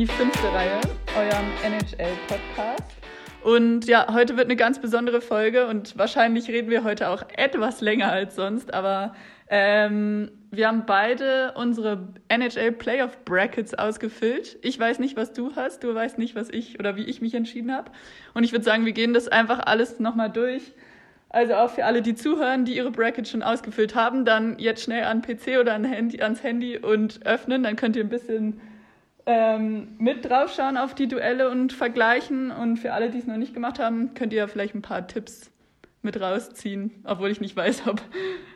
die fünfte Reihe, eurem NHL-Podcast. Und ja, heute wird eine ganz besondere Folge und wahrscheinlich reden wir heute auch etwas länger als sonst, aber ähm, wir haben beide unsere NHL Playoff Brackets ausgefüllt. Ich weiß nicht, was du hast, du weißt nicht, was ich oder wie ich mich entschieden habe. Und ich würde sagen, wir gehen das einfach alles nochmal durch. Also auch für alle, die zuhören, die ihre Brackets schon ausgefüllt haben, dann jetzt schnell an PC oder an Handy, ans Handy und öffnen. Dann könnt ihr ein bisschen ähm, mit draufschauen auf die Duelle und vergleichen. Und für alle, die es noch nicht gemacht haben, könnt ihr vielleicht ein paar Tipps mit rausziehen, obwohl ich nicht weiß, ob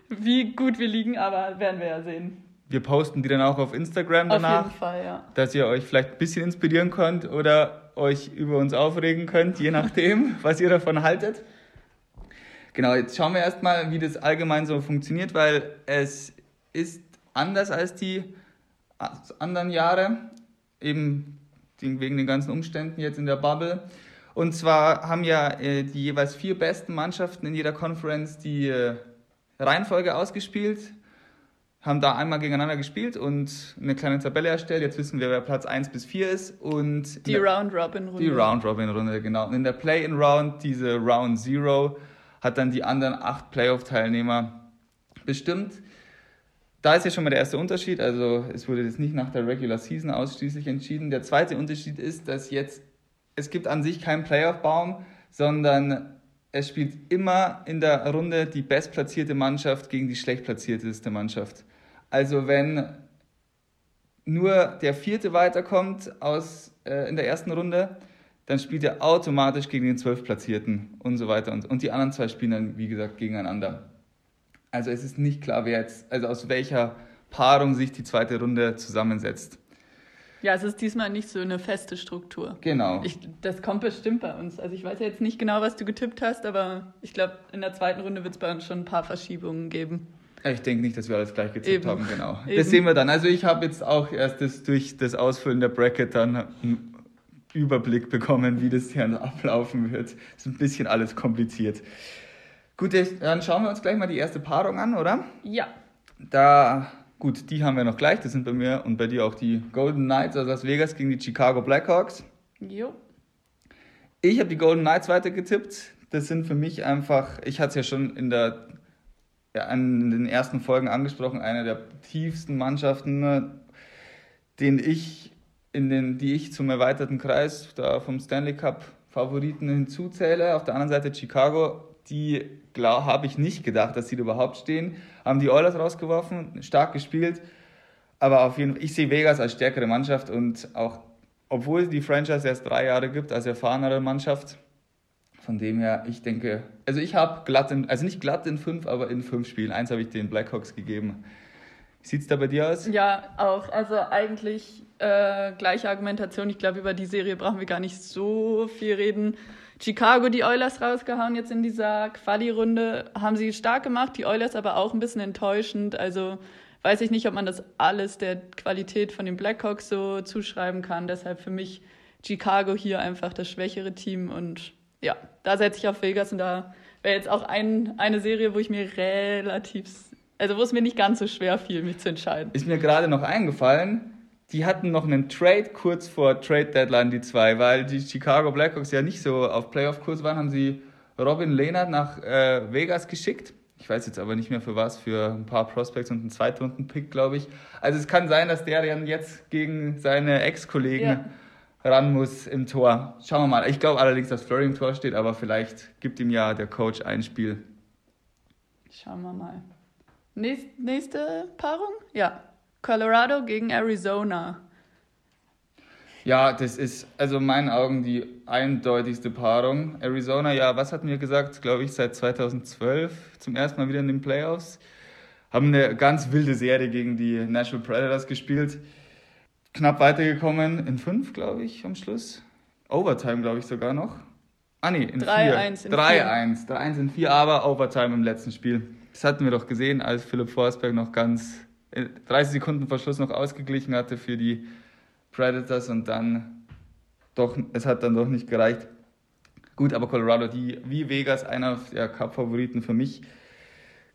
wie gut wir liegen, aber werden wir ja sehen. Wir posten die dann auch auf Instagram danach, auf jeden Fall, ja. dass ihr euch vielleicht ein bisschen inspirieren könnt oder euch über uns aufregen könnt, je nachdem, was ihr davon haltet. Genau, jetzt schauen wir erstmal, wie das allgemein so funktioniert, weil es ist anders als die anderen Jahre eben wegen den ganzen Umständen jetzt in der Bubble. Und zwar haben ja äh, die jeweils vier besten Mannschaften in jeder Conference die äh, Reihenfolge ausgespielt, haben da einmal gegeneinander gespielt und eine kleine Tabelle erstellt. Jetzt wissen wir, wer Platz 1 bis 4 ist. Und die Round-Robin-Runde. Die Round-Robin-Runde, genau. Und in der Play-in-Round, diese Round Zero, hat dann die anderen acht Playoff-Teilnehmer bestimmt. Da ist ja schon mal der erste Unterschied. Also es wurde jetzt nicht nach der Regular Season ausschließlich entschieden. Der zweite Unterschied ist, dass jetzt es gibt an sich keinen Playoff-Baum, sondern es spielt immer in der Runde die bestplatzierte Mannschaft gegen die schlechtplatzierteste Mannschaft. Also wenn nur der vierte weiterkommt aus, äh, in der ersten Runde, dann spielt er automatisch gegen den zwölfplatzierten und so weiter. Und, und die anderen zwei spielen dann, wie gesagt, gegeneinander. Also es ist nicht klar, wer jetzt, also aus welcher Paarung sich die zweite Runde zusammensetzt. Ja, es ist diesmal nicht so eine feste Struktur. Genau. Ich, das kommt bestimmt bei uns. Also ich weiß ja jetzt nicht genau, was du getippt hast, aber ich glaube, in der zweiten Runde wird es bei uns schon ein paar Verschiebungen geben. Ich denke nicht, dass wir alles gleich getippt Eben. haben, genau. Eben. Das sehen wir dann. Also ich habe jetzt auch erst das, durch das Ausfüllen der Bracket dann einen Überblick bekommen, wie das hier ablaufen wird. Das ist ein bisschen alles kompliziert. Gut, dann schauen wir uns gleich mal die erste Paarung an, oder? Ja. Da, gut, die haben wir noch gleich. Das sind bei mir und bei dir auch die Golden Knights aus Las Vegas gegen die Chicago Blackhawks. Jo. Ich habe die Golden Knights weitergetippt. Das sind für mich einfach, ich hatte es ja schon in, der, ja, in den ersten Folgen angesprochen, eine der tiefsten Mannschaften, ne, den ich in den, die ich zum erweiterten Kreis da vom Stanley Cup Favoriten hinzuzähle. Auf der anderen Seite Chicago die habe ich nicht gedacht, dass sie da überhaupt stehen. Haben die Oilers rausgeworfen, stark gespielt. Aber auf jeden Fall, ich sehe Vegas als stärkere Mannschaft und auch, obwohl die Franchise erst drei Jahre gibt, als erfahrenere Mannschaft. Von dem her, ich denke, also ich habe glatt in, also nicht glatt in fünf, aber in fünf Spielen. Eins habe ich den Blackhawks gegeben. Wie sieht es da bei dir aus? Ja, auch. Also eigentlich äh, gleiche Argumentation. Ich glaube, über die Serie brauchen wir gar nicht so viel reden. Chicago die Oilers rausgehauen jetzt in dieser Quali-Runde. Haben sie stark gemacht, die Oilers aber auch ein bisschen enttäuschend. Also weiß ich nicht, ob man das alles der Qualität von den Blackhawks so zuschreiben kann. Deshalb für mich Chicago hier einfach das schwächere Team. Und ja, da setze ich auf Vegas und da wäre jetzt auch ein, eine Serie, wo ich mir relativ, also wo es mir nicht ganz so schwer fiel, mich zu entscheiden. Ist mir gerade noch eingefallen, die hatten noch einen Trade kurz vor Trade Deadline, die zwei, weil die Chicago Blackhawks ja nicht so auf Playoff-Kurs waren, haben sie Robin Lehnert nach äh, Vegas geschickt. Ich weiß jetzt aber nicht mehr für was, für ein paar Prospects und einen Zweitrunden-Pick, glaube ich. Also es kann sein, dass der dann jetzt gegen seine Ex-Kollegen ja. ran muss im Tor. Schauen wir mal. Ich glaube allerdings, dass Flurry im Tor steht, aber vielleicht gibt ihm ja der Coach ein Spiel. Schauen wir mal. Nächste, nächste Paarung? Ja, Colorado gegen Arizona. Ja, das ist also in meinen Augen die eindeutigste Paarung. Arizona, ja, was hatten wir gesagt? Glaube ich, seit 2012 zum ersten Mal wieder in den Playoffs. Haben eine ganz wilde Serie gegen die Nashville Predators gespielt. Knapp weitergekommen in fünf, glaube ich, am Schluss. Overtime, glaube ich, sogar noch. Ah, nee, in 3-1 vier. 3-1. 3-1 in vier, aber Overtime im letzten Spiel. Das hatten wir doch gesehen, als Philipp Forsberg noch ganz 30 Sekunden vor Schluss noch ausgeglichen hatte für die Predators und dann doch, es hat dann doch nicht gereicht. Gut, aber Colorado, die wie Vegas, einer der Cup-Favoriten für mich.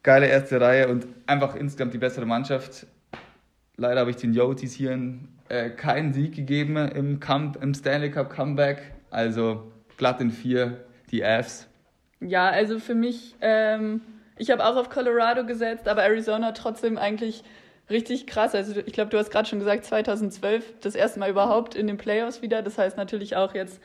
Geile erste Reihe und einfach insgesamt die bessere Mannschaft. leider habe ich den Yotis hier äh, keinen Sieg gegeben im, Come im Stanley Cup Comeback. Also glatt in vier, die Avs. Ja, also für mich, ähm, ich habe auch auf Colorado gesetzt, aber Arizona trotzdem eigentlich richtig krass. Also ich glaube, du hast gerade schon gesagt, 2012 das erste Mal überhaupt in den Playoffs wieder. Das heißt natürlich auch jetzt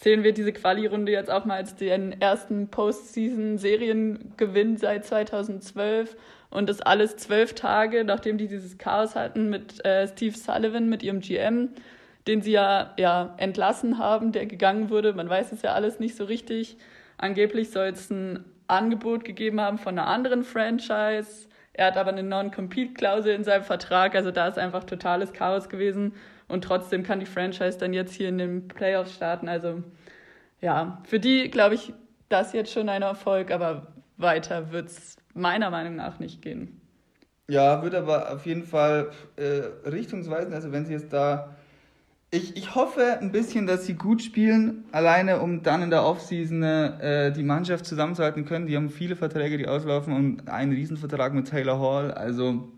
zählen wir diese Quali-Runde jetzt auch mal als den ersten Postseason-Seriengewinn seit 2012. Und das alles zwölf Tage, nachdem die dieses Chaos hatten mit äh, Steve Sullivan, mit ihrem GM, den sie ja, ja entlassen haben, der gegangen wurde. Man weiß es ja alles nicht so richtig. Angeblich soll es ein Angebot gegeben haben von einer anderen Franchise. Er hat aber eine Non-Compete-Klausel in seinem Vertrag, also da ist einfach totales Chaos gewesen. Und trotzdem kann die Franchise dann jetzt hier in den Playoffs starten. Also ja, für die glaube ich, das jetzt schon ein Erfolg, aber weiter wird es meiner Meinung nach nicht gehen. Ja, wird aber auf jeden Fall äh, richtungsweisend. Also wenn sie jetzt da ich, ich hoffe ein bisschen, dass sie gut spielen, alleine um dann in der Offseason äh, die Mannschaft zusammenzuhalten können. Die haben viele Verträge, die auslaufen und einen Riesenvertrag mit Taylor Hall. Also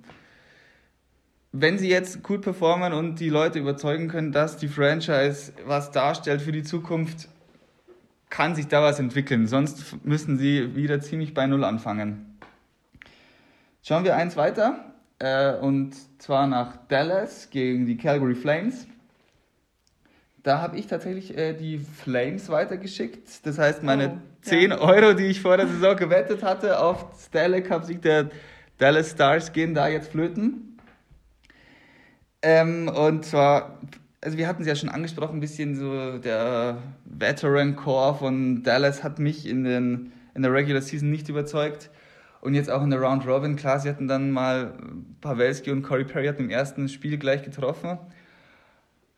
wenn sie jetzt gut performen und die Leute überzeugen können, dass die Franchise was darstellt für die Zukunft, kann sich da was entwickeln. Sonst müssen sie wieder ziemlich bei Null anfangen. Schauen wir eins weiter. Äh, und zwar nach Dallas gegen die Calgary Flames. Da habe ich tatsächlich äh, die Flames weitergeschickt. Das heißt, meine oh, 10 ja. Euro, die ich vor der Saison gewettet hatte auf Stanley Cup Sieg der Dallas Stars, gehen da jetzt flöten. Ähm, und zwar, also wir hatten es ja schon angesprochen, ein bisschen so der Veteran Core von Dallas hat mich in, den, in der Regular Season nicht überzeugt. Und jetzt auch in der Round Robin, klar, sie hatten dann mal Pavelski und Corey Perry hatten im ersten Spiel gleich getroffen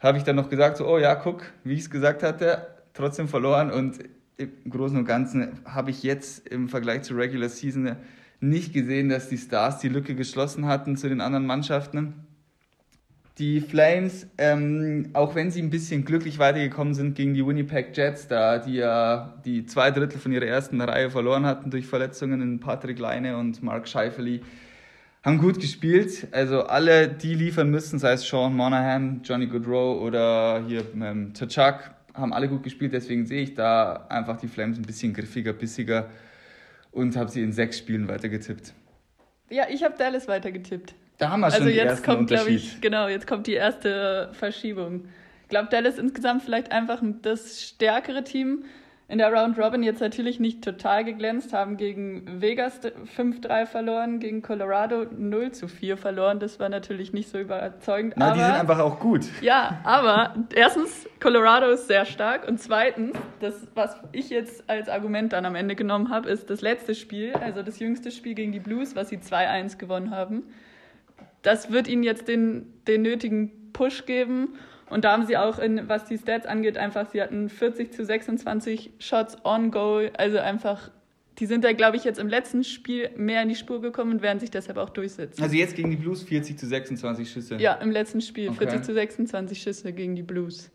habe ich dann noch gesagt, so, oh ja, guck, wie ich es gesagt hatte, trotzdem verloren und im Großen und Ganzen habe ich jetzt im Vergleich zur Regular Season nicht gesehen, dass die Stars die Lücke geschlossen hatten zu den anderen Mannschaften. Die Flames, ähm, auch wenn sie ein bisschen glücklich weitergekommen sind gegen die Winnipeg Jets, da die ja die zwei Drittel von ihrer ersten Reihe verloren hatten durch Verletzungen in Patrick Leine und Mark Scheifeli, haben gut gespielt. Also alle, die liefern müssen, sei es Sean Monahan, Johnny Goodrow oder hier ähm, Tachak, haben alle gut gespielt. Deswegen sehe ich da einfach die Flames ein bisschen griffiger, bissiger und habe sie in sechs Spielen weitergetippt. Ja, ich habe Dallas weitergetippt. Da haben wir schon also jetzt ersten kommt, glaube ich, genau, jetzt kommt die erste Verschiebung. Ich glaube, Dallas insgesamt vielleicht einfach das stärkere Team in der Round Robin jetzt natürlich nicht total geglänzt, haben gegen Vegas 5-3 verloren, gegen Colorado 0 zu 4 verloren. Das war natürlich nicht so überzeugend. Na, aber, die sind einfach auch gut. Ja, aber erstens, Colorado ist sehr stark und zweitens, das, was ich jetzt als Argument dann am Ende genommen habe, ist das letzte Spiel, also das jüngste Spiel gegen die Blues, was sie 2-1 gewonnen haben. Das wird ihnen jetzt den, den nötigen Push geben. Und da haben sie auch, in, was die Stats angeht, einfach, sie hatten 40 zu 26 Shots on Goal. Also einfach, die sind da, glaube ich, jetzt im letzten Spiel mehr in die Spur gekommen und werden sich deshalb auch durchsetzen. Also jetzt gegen die Blues 40 zu 26 Schüsse? Ja, im letzten Spiel okay. 40 zu 26 Schüsse gegen die Blues.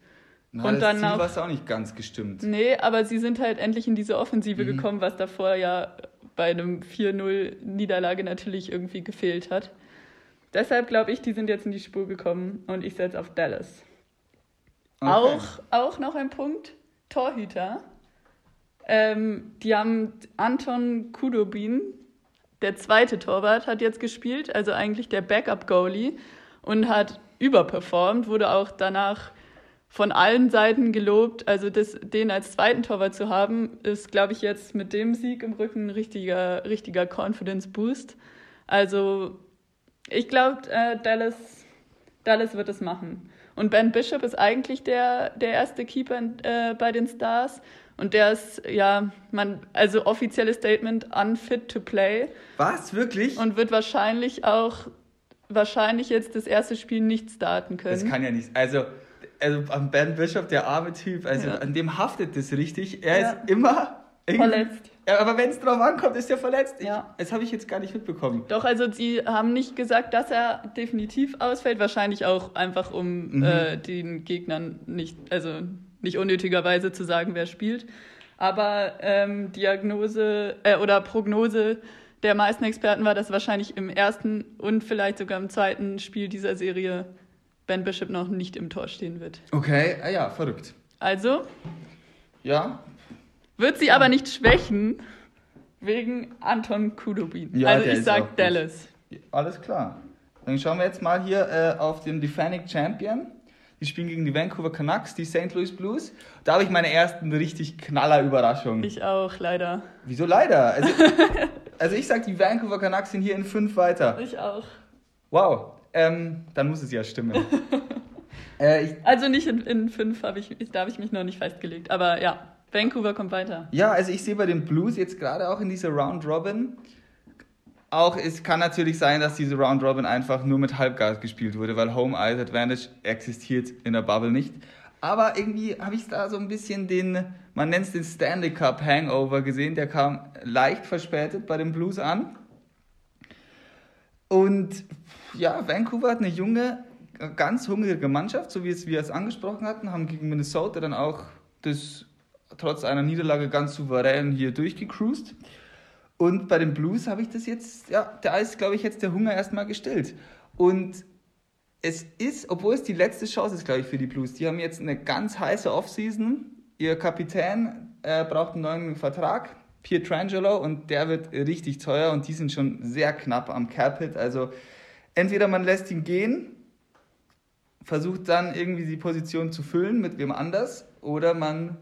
Na, und das dann Ziel war es auch nicht ganz gestimmt. Nee, aber sie sind halt endlich in diese Offensive mhm. gekommen, was davor ja bei einem 4-0-Niederlage natürlich irgendwie gefehlt hat. Deshalb glaube ich, die sind jetzt in die Spur gekommen und ich setze auf Dallas. Okay. Auch, auch noch ein Punkt, Torhüter. Ähm, die haben Anton Kudobin, der zweite Torwart, hat jetzt gespielt, also eigentlich der Backup-Goalie und hat überperformt, wurde auch danach von allen Seiten gelobt. Also das, den als zweiten Torwart zu haben, ist, glaube ich, jetzt mit dem Sieg im Rücken ein richtiger, richtiger Confidence-Boost. Also ich glaube, äh, Dallas, Dallas wird es machen. Und Ben Bishop ist eigentlich der, der erste Keeper äh, bei den Stars. Und der ist, ja, man, also offizielles Statement, unfit to play. Was, wirklich? Und wird wahrscheinlich auch, wahrscheinlich jetzt das erste Spiel nicht starten können. Das kann ja nicht, also, also Ben Bishop, der arme Typ, also ja. an dem haftet das richtig. Er ja. ist immer verletzt. Ja, aber wenn es drauf ankommt, ist er verletzt. Ich, ja. Das habe ich jetzt gar nicht mitbekommen. Doch, also sie haben nicht gesagt, dass er definitiv ausfällt. Wahrscheinlich auch einfach, um mhm. äh, den Gegnern nicht, also nicht unnötigerweise zu sagen, wer spielt. Aber ähm, Diagnose äh, oder Prognose der meisten Experten war, dass wahrscheinlich im ersten und vielleicht sogar im zweiten Spiel dieser Serie Ben Bishop noch nicht im Tor stehen wird. Okay, ah ja, verrückt. Also Ja, wird sie aber nicht schwächen wegen Anton Kudobin. Ja, also ich sag gut. Dallas. alles klar. Dann schauen wir jetzt mal hier äh, auf den Defending Champion. Die spielen gegen die Vancouver Canucks, die St. Louis Blues. Da habe ich meine ersten richtig knaller Überraschungen. Ich auch, leider. Wieso leider? Also, also ich sag, die Vancouver Canucks sind hier in fünf weiter. Ich auch. Wow, ähm, dann muss es ja stimmen. äh, Also nicht in, in fünf ich, da habe ich mich noch nicht festgelegt. Aber ja, Vancouver kommt weiter. ja, also ich sehe bei den Blues jetzt gerade auch in dieser Round Robin. Auch es kann natürlich sein, dass diese Round Robin einfach nur mit Halbgas gespielt wurde, weil Home Ice Advantage existiert in der Bubble nicht. Aber irgendwie habe ich da so ein bisschen den, man nennt es den Stanley Cup Hangover gesehen. Der kam leicht verspätet bei den Blues an. Und ja, Vancouver hat eine junge, ganz hungrige Mannschaft, so wie es wir es angesprochen hatten, haben gegen Minnesota dann auch das trotz einer Niederlage ganz souverän hier durchgecruised. Und bei den Blues habe ich das jetzt, ja, da ist, glaube ich, jetzt der Hunger erstmal gestillt. Und es ist, obwohl es die letzte Chance ist, glaube ich, für die Blues, die haben jetzt eine ganz heiße Offseason. Ihr Kapitän äh, braucht einen neuen Vertrag, Pietrangelo, und der wird richtig teuer und die sind schon sehr knapp am Cap-Hit. Also entweder man lässt ihn gehen, versucht dann irgendwie die Position zu füllen mit wem anders, oder man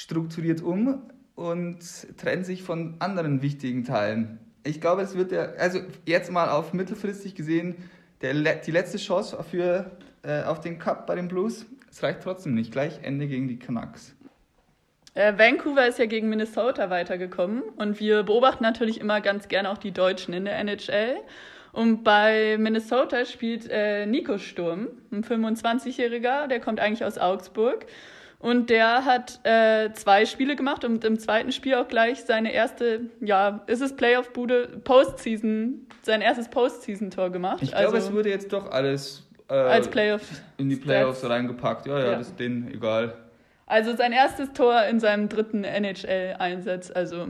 strukturiert um und trennt sich von anderen wichtigen Teilen. Ich glaube, es wird der, also jetzt mal auf mittelfristig gesehen, der, die letzte Chance für, äh, auf den Cup bei den Blues. Es reicht trotzdem nicht. Gleich Ende gegen die Canucks. Äh, Vancouver ist ja gegen Minnesota weitergekommen und wir beobachten natürlich immer ganz gerne auch die Deutschen in der NHL. Und bei Minnesota spielt äh, Nico Sturm, ein 25-Jähriger, der kommt eigentlich aus Augsburg. Und der hat äh, zwei Spiele gemacht und im zweiten Spiel auch gleich seine erste, ja, ist es Playoff-Bude, Postseason, sein erstes Postseason-Tor gemacht. Ich glaube, also es wurde jetzt doch alles äh, als Playoff. in die Playoffs Stats. reingepackt. Ja, ja, Ja. das ist denen egal. Also sein erstes Tor in seinem dritten NHL-Einsatz. Also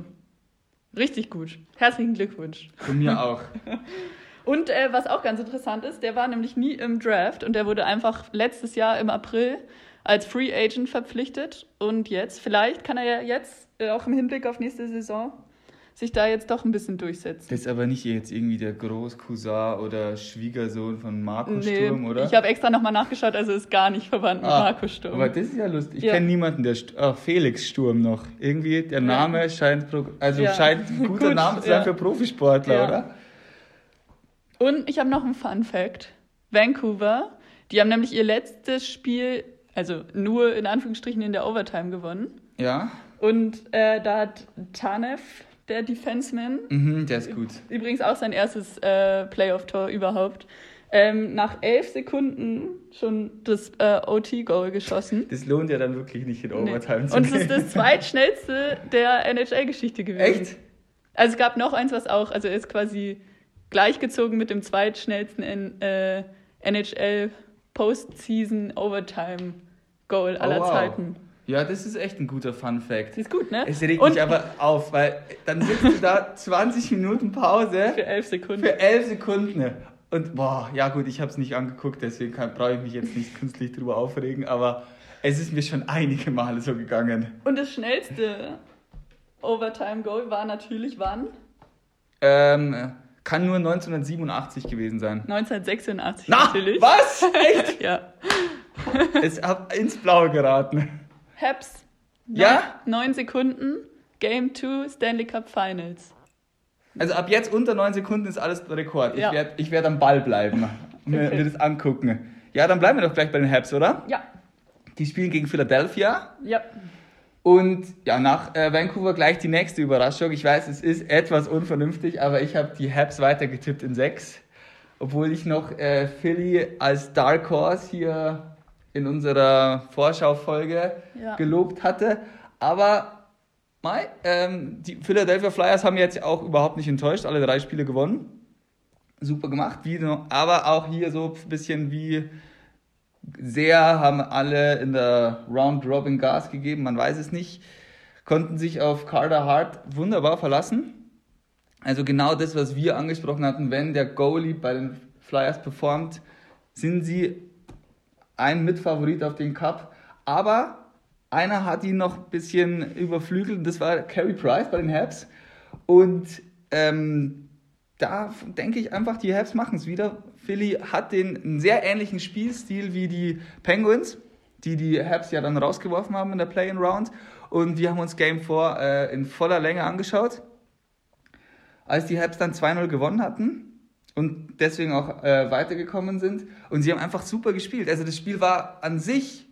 richtig gut. Herzlichen Glückwunsch. Von mir auch. Und äh, was auch ganz interessant ist, der war nämlich nie im Draft und der wurde einfach letztes Jahr im April als Free Agent verpflichtet. Und jetzt, vielleicht kann er ja jetzt, äh, auch im Hinblick auf nächste Saison, sich da jetzt doch ein bisschen durchsetzen. Das ist aber nicht jetzt irgendwie der Großcousin oder Schwiegersohn von Marco Nee, Sturm, oder? ich habe extra nochmal nachgeschaut, also ist gar nicht verwandt mit Ah, Marco Sturm. Aber das ist ja lustig. Ich Ja. kenne niemanden, der St Ach, Felix Sturm noch. Irgendwie der Name scheint pro also Ja. scheint ein guter Gut, Name zu sein ja. für Profisportler, Ja. oder? Und ich habe noch einen Fun Fact. Vancouver, die haben nämlich ihr letztes Spiel, also nur in Anführungsstrichen in der Overtime gewonnen. Ja. Und äh, da hat Tanev, der Defenseman, Mhm, der ist gut. übrigens auch sein erstes äh, Playoff-Tor überhaupt, ähm, nach elf Sekunden schon das äh, OT-Goal geschossen. Das lohnt ja dann wirklich nicht in Nee. Overtime zu Und es gehen. ist das zweitschnellste der NHL-Geschichte gewesen. Echt? Also es gab noch eins, was auch, also er ist quasi gleichgezogen mit dem zweitschnellsten in, äh, NHL Postseason Overtime Goal aller Oh, wow. Zeiten. Ja, das ist echt ein guter Fun Fact. Das ist gut, ne? Es regt Und mich aber auf, weil dann sitzt du da 20 Minuten Pause für elf Sekunden. für 11 Sekunden. Und boah, ja gut, ich habe es nicht angeguckt, deswegen brauche ich mich jetzt nicht künstlich drüber aufregen, aber es ist mir schon einige Male so gegangen. Und das schnellste Overtime Goal war natürlich wann? Ähm, kann nur 1987 gewesen sein. 1986 Na, natürlich. was? Echt? Ja. Es hab ins Blaue geraten. Habs. Ja? Neun, neun Sekunden. Game 2 Stanley Cup Finals. Also ab jetzt unter 9 Sekunden ist alles Rekord. Ich Ja. werde ich werd am Ball bleiben und mir, Okay. mir das angucken. Ja, dann bleiben wir doch gleich bei den Habs, oder? Ja. Die spielen gegen Philadelphia. Ja. Und ja, nach äh, Vancouver gleich die nächste Überraschung. Ich weiß, es ist etwas unvernünftig, aber ich habe die Habs weitergetippt in 6. Obwohl ich noch äh, Philly als Dark Horse hier in unserer Vorschaufolge Ja. gelobt hatte. Aber Mai, ähm, die Philadelphia Flyers haben jetzt auch überhaupt nicht enttäuscht, alle drei Spiele gewonnen. Super gemacht, wie aber auch hier so ein bisschen wie sehr haben alle in der Round Robin Gas gegeben, man weiß es nicht. Konnten sich auf Carter Hart wunderbar verlassen. Also genau das, was wir angesprochen hatten, wenn der Goalie bei den Flyers performt, sind sie ein Mitfavorit auf den Cup. Aber einer hat ihn noch ein bisschen überflügelt und das war Carey Price bei den Habs. Und ähm, da denke ich einfach, die Habs machen es wieder. Philly hat den einen sehr ähnlichen Spielstil wie die Penguins, die die Habs ja dann rausgeworfen haben in der Play-in-Round. Und wir haben uns Game 4 äh, in voller Länge angeschaut. Als die Habs dann 2-0 gewonnen hatten, und deswegen auch äh, weitergekommen sind. Und sie haben einfach super gespielt. Also das Spiel war an sich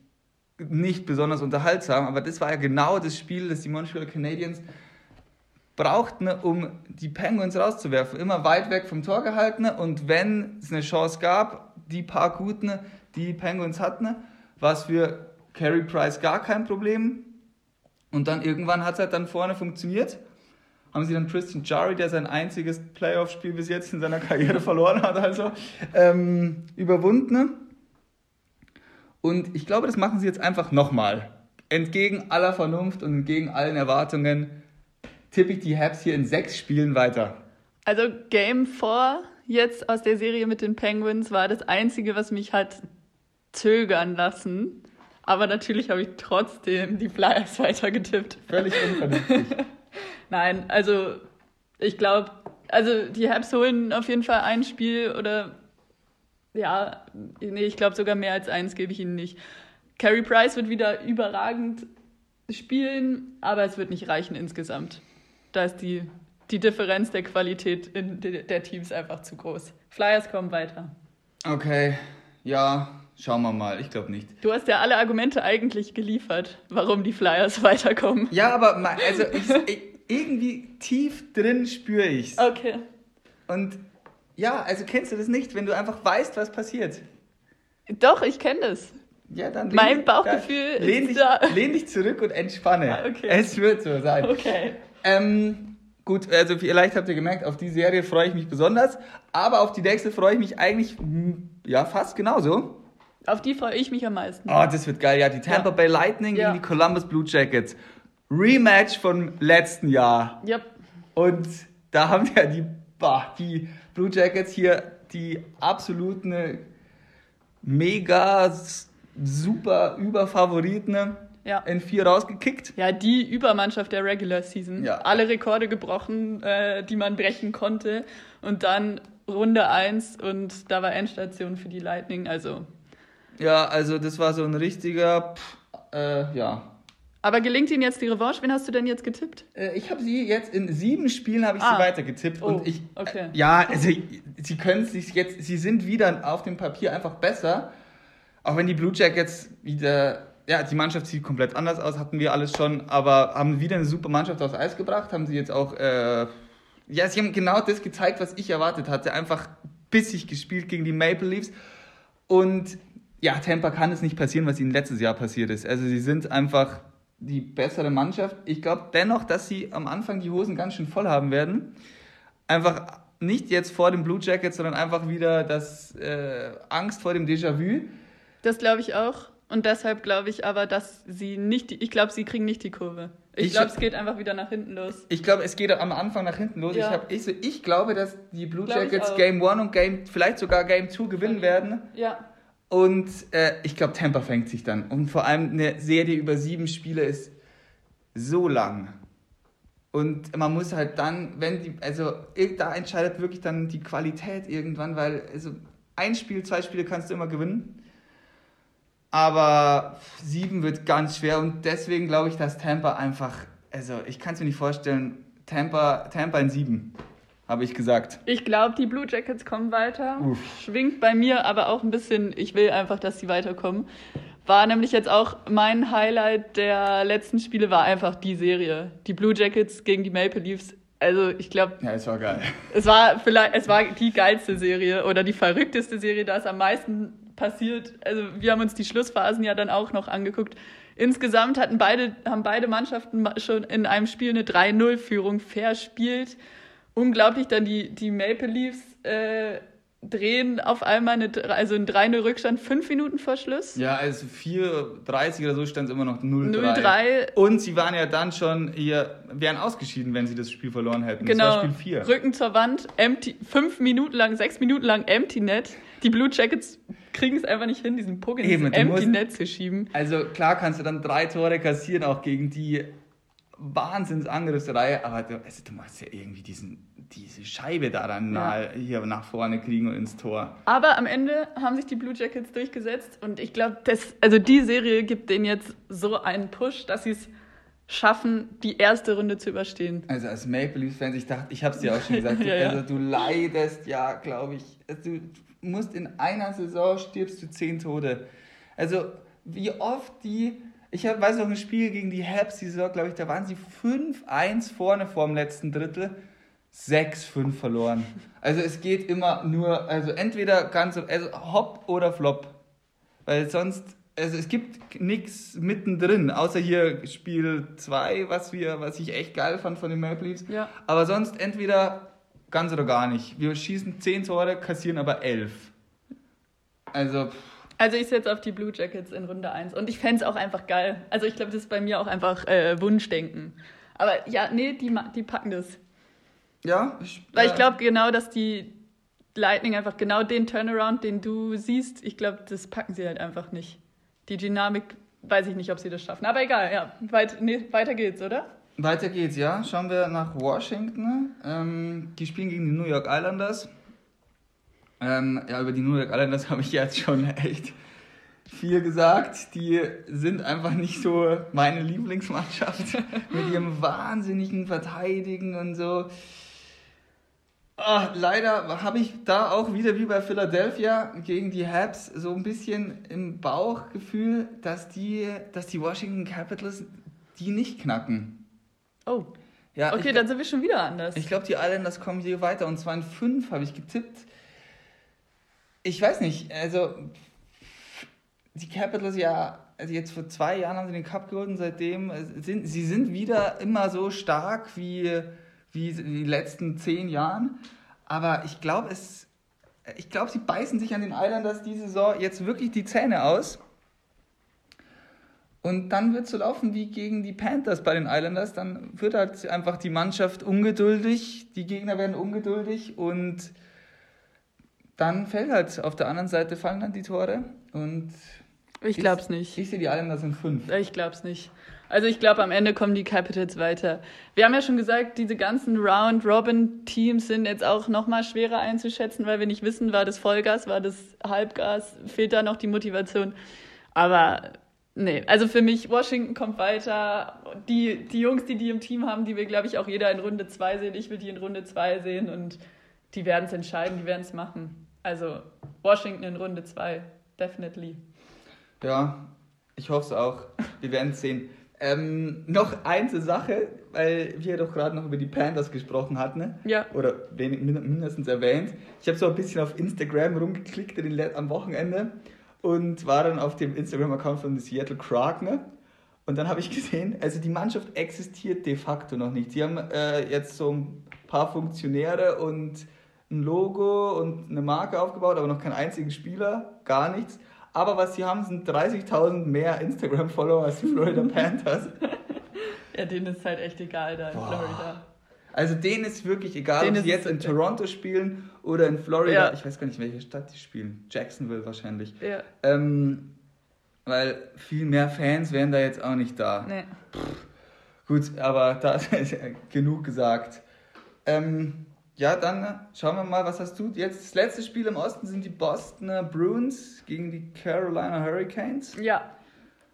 nicht besonders unterhaltsam, aber das war ja genau das Spiel, das die Montreal Canadiens brauchten, um die Penguins rauszuwerfen. Immer weit weg vom Tor gehalten und wenn es eine Chance gab, die paar guten, die Penguins hatten, war es für Carey Price gar kein Problem. Und dann irgendwann hat es halt dann vorne funktioniert haben sie dann Christian Jari, der sein einziges Playoff-Spiel bis jetzt in seiner Karriere verloren hat, also ähm, überwunden. Und ich glaube, das machen sie jetzt einfach nochmal. Entgegen aller Vernunft und entgegen allen Erwartungen tippe ich die Habs hier in sechs Spielen weiter. Also Game 4 jetzt aus der Serie mit den Penguins war das Einzige, was mich hat zögern lassen. Aber natürlich habe ich trotzdem die Flyers weiter getippt. Völlig unvernünftig. Nein, also ich glaube, also die Habs holen auf jeden Fall ein Spiel oder ja, nee, ich glaube sogar mehr als eins gebe ich ihnen nicht. Carey Price wird wieder überragend spielen, aber es wird nicht reichen insgesamt. Da ist die, die Differenz der Qualität in de, der Teams einfach zu groß. Flyers kommen weiter. Okay, ja, schauen wir mal. Ich glaube nicht. Du hast ja alle Argumente eigentlich geliefert, warum die Flyers weiterkommen. Ja, aber also ich, irgendwie tief drin spüre ich es. Okay. Und ja, also kennst du das nicht, wenn du einfach weißt, was passiert? Doch, ich kenne das. Ja, dann mein Bauchgefühl da, lehn ist dich, da. Lehn dich zurück und entspanne. Ah, okay. Es wird so sein. Okay. Ähm, gut, also vielleicht habt ihr gemerkt, auf die Serie freue ich mich besonders, aber auf die nächste freue ich mich eigentlich hm, ja fast genauso. Auf die freue ich mich am meisten. Oh, das wird geil. Ja, die Tampa Ja. Bay Lightning Ja. gegen die Columbus Blue Jackets. Rematch vom letzten Jahr. Yep. Und da haben ja die, bah, die Blue Jackets hier die absoluten mega super Überfavoriten Ja. in vier rausgekickt. Ja, die Übermannschaft der Regular Season. Ja. Alle Rekorde gebrochen, äh, die man brechen konnte. Und dann Runde 1 und da war Endstation für die Lightning. Also. Ja, also das war so ein richtiger, pff, äh, ja. Aber gelingt Ihnen jetzt die Revanche? Wen hast du denn jetzt getippt? Äh, Ich habe sie jetzt in sieben Spielen habe ich Ah. sie weitergetippt Oh, und ich okay. äh, ja, also sie können sich jetzt sie sind wieder auf dem Papier einfach besser. Auch wenn die Blue Jackets wieder ja, die Mannschaft sieht komplett anders aus, hatten wir alles schon, aber haben wieder eine super Mannschaft aufs Eis gebracht, haben sie jetzt auch äh, ja, sie haben genau das gezeigt, was ich erwartet hatte, einfach bissig gespielt gegen die Maple Leafs und ja, Tampa kann es nicht passieren, was ihnen letztes Jahr passiert ist. Also sie sind einfach die bessere Mannschaft. Ich glaube dennoch, dass sie am Anfang die Hosen ganz schön voll haben werden. Einfach nicht jetzt vor dem Blue Jacket, sondern einfach wieder das äh, Angst vor dem Déjà-vu. Das glaube ich auch. Und deshalb glaube ich aber, dass sie nicht, die, ich glaube, sie kriegen nicht die Kurve. Ich, Ich- glaube, es geht einfach wieder nach hinten los. Ich glaube, es geht am Anfang nach hinten los. Ja. Ich, hab, ich, so, ich glaube, dass die Blue Jackets. Game 1 und Game, vielleicht sogar Game 2 gewinnen werden. Ja. Und äh, ich glaube, Tampa fängt sich dann. Und vor allem eine Serie über sieben Spiele ist so lang. Und man muss halt dann, wenn die, also da entscheidet wirklich dann die Qualität irgendwann, weil also ein Spiel, zwei Spiele kannst du immer gewinnen. Aber sieben wird ganz schwer und deswegen glaube ich, dass Tampa einfach, also ich kann es mir nicht vorstellen, Tampa, Tampa in sieben, habe ich gesagt. Ich glaube, die Blue Jackets kommen weiter. Uff. Schwingt bei mir aber auch ein bisschen, ich will einfach, dass sie weiterkommen. War nämlich jetzt auch mein Highlight der letzten Spiele, war einfach die Serie. Die Blue Jackets gegen die Maple Leafs. Also ich glaube, Ja, es war geil. es war vielleicht, es war die geilste Serie oder die verrückteste Serie, da ist am meisten passiert. Also wir haben uns die Schlussphasen ja dann auch noch angeguckt. Insgesamt hatten beide, haben beide Mannschaften ma- schon in einem Spiel eine 3-0-Führung verspielt. Unglaublich dann die, die Maple Leafs äh, drehen auf einmal eine, also ein 3-0 Rückstand fünf Minuten vor Schluss. Ja, also 4,30 oder so stand es immer noch 0-3. 0-3. Und sie waren ja dann schon hier, wären ausgeschieden, wenn sie das Spiel verloren hätten. Genau. Das war Spiel 4. Rücken zur Wand, empty, fünf Minuten lang, sechs Minuten lang Empty Net. Die Blue Jackets kriegen es einfach nicht hin, diesen Puck in Eben, Empty musst- Net zu schieben. Also klar kannst du dann drei Tore kassieren, auch gegen die Wahnsinnsangriffsreihe, aber du, also du musst ja irgendwie diesen, diese Scheibe da dann Ja. mal hier nach vorne kriegen und ins Tor. Aber am Ende haben sich die Blue Jackets durchgesetzt und ich glaube, das, also die Serie gibt denen jetzt so einen Push, dass sie es schaffen, die erste Runde zu überstehen. Also als Maple Leafs-Fans, ich dachte, ich habe es dir auch schon gesagt, Ja, ja. also du leidest ja, glaube ich, du musst in einer Saison stirbst du zehn Tode. Also wie oft die, ich hab, weiß noch ein Spiel gegen die Habs, die Saison, glaube ich, da waren sie 5-1 vorne vor dem letzten Drittel, 6-5 verloren. Also es geht immer nur, also entweder ganz, also hopp oder flop. Weil sonst, also es gibt nichts mittendrin, außer hier Spiel 2, was wir, was ich echt geil fand von den Maple Leafs. Ja. Aber sonst entweder ganz oder gar nicht. Wir schießen 10 Tore, kassieren aber 11. Also, pff, Also ich setze auf die Blue Jackets in Runde 1 und ich fände es auch einfach geil. Also ich glaube, das ist bei mir auch einfach äh, Wunschdenken. Aber ja, nee, die, die packen das. Ja. Ich, Weil ich glaube genau, dass die Lightning einfach genau den Turnaround, den du siehst, ich glaube, das packen sie halt einfach nicht. Die Dynamik, weiß ich nicht, ob sie das schaffen. Aber egal, ja. Weit, nee, weiter geht's, oder? Weiter geht's, ja. Schauen wir nach Washington. Ähm, die spielen gegen die New York Islanders. Ähm, ja, über die New York Islanders habe ich jetzt schon echt viel gesagt. Die sind einfach nicht so meine Lieblingsmannschaft mit ihrem wahnsinnigen Verteidigen und so. Ah, leider habe ich da auch wieder wie bei Philadelphia gegen die Habs so ein bisschen im Bauchgefühl, dass die, dass die Washington Capitals die nicht knacken. Oh, Ja, okay, ich, dann sind wir schon wieder anders. ich glaube, die Islanders kommen hier weiter und zwar in fünf habe ich getippt. Ich weiß nicht, also die Capitals ja, also jetzt vor zwei Jahren haben sie den Cup geholt und seitdem sind sie sind wieder immer so stark wie, wie in den letzten zehn Jahren. Aber ich glaube, es, ich glaube, sie beißen sich an den Islanders diese Saison jetzt wirklich die Zähne aus. Und dann wird es so laufen wie gegen die Panthers bei den Islanders. Dann wird halt einfach die Mannschaft ungeduldig, die Gegner werden ungeduldig und dann fällt halt auf der anderen Seite fallen dann die Tore. Und ich glaub's nicht. ich sehe die Islanders in fünf. Ich glaub's nicht. Also ich glaube, am Ende kommen die Capitals weiter. Wir haben ja schon gesagt, diese ganzen Round-Robin-Teams sind jetzt auch noch mal schwerer einzuschätzen, weil wir nicht wissen, war das Vollgas, war das Halbgas, fehlt da noch die Motivation. Aber nee, also für mich, Washington kommt weiter. Die, die Jungs, die die im Team haben, die will, glaube ich, auch jeder in Runde 2 sehen. Ich will die in Runde 2 sehen und die werden es entscheiden, die werden es machen. Also Washington in Runde 2, definitely. Ja, ich hoffe es auch. Wir werden es sehen. Ähm, noch eine Sache, weil wir doch gerade noch über die Panthers gesprochen hatten. Ne? Ja. Oder wenig, min- mindestens erwähnt. Ich habe so ein bisschen auf Instagram rumgeklickt in den, Le- am Wochenende und war dann auf dem Instagram-Account von Seattle Kraken. Ne? Und dann habe ich gesehen, also die Mannschaft existiert de facto noch nicht. Sie haben äh, jetzt so ein paar Funktionäre und ein Logo und eine Marke aufgebaut, aber noch keinen einzigen Spieler, gar nichts. Aber was sie haben, sind 30.000 mehr Instagram-Follower als die Florida Panthers. Ja, denen ist halt echt egal da in Boah. Florida. Also denen ist wirklich egal, Denen ob sie jetzt in Toronto spielen oder in Florida. Ja. Ich weiß gar nicht, welche Stadt die spielen. Jacksonville wahrscheinlich. Ja, Ähm, weil viel mehr Fans wären da jetzt auch nicht da. nee. Gut, aber da ist genug gesagt. Ähm, ja, dann schauen wir mal, was hast du jetzt? Das letzte Spiel im Osten sind die Bostoner Bruins gegen die Carolina Hurricanes. Ja.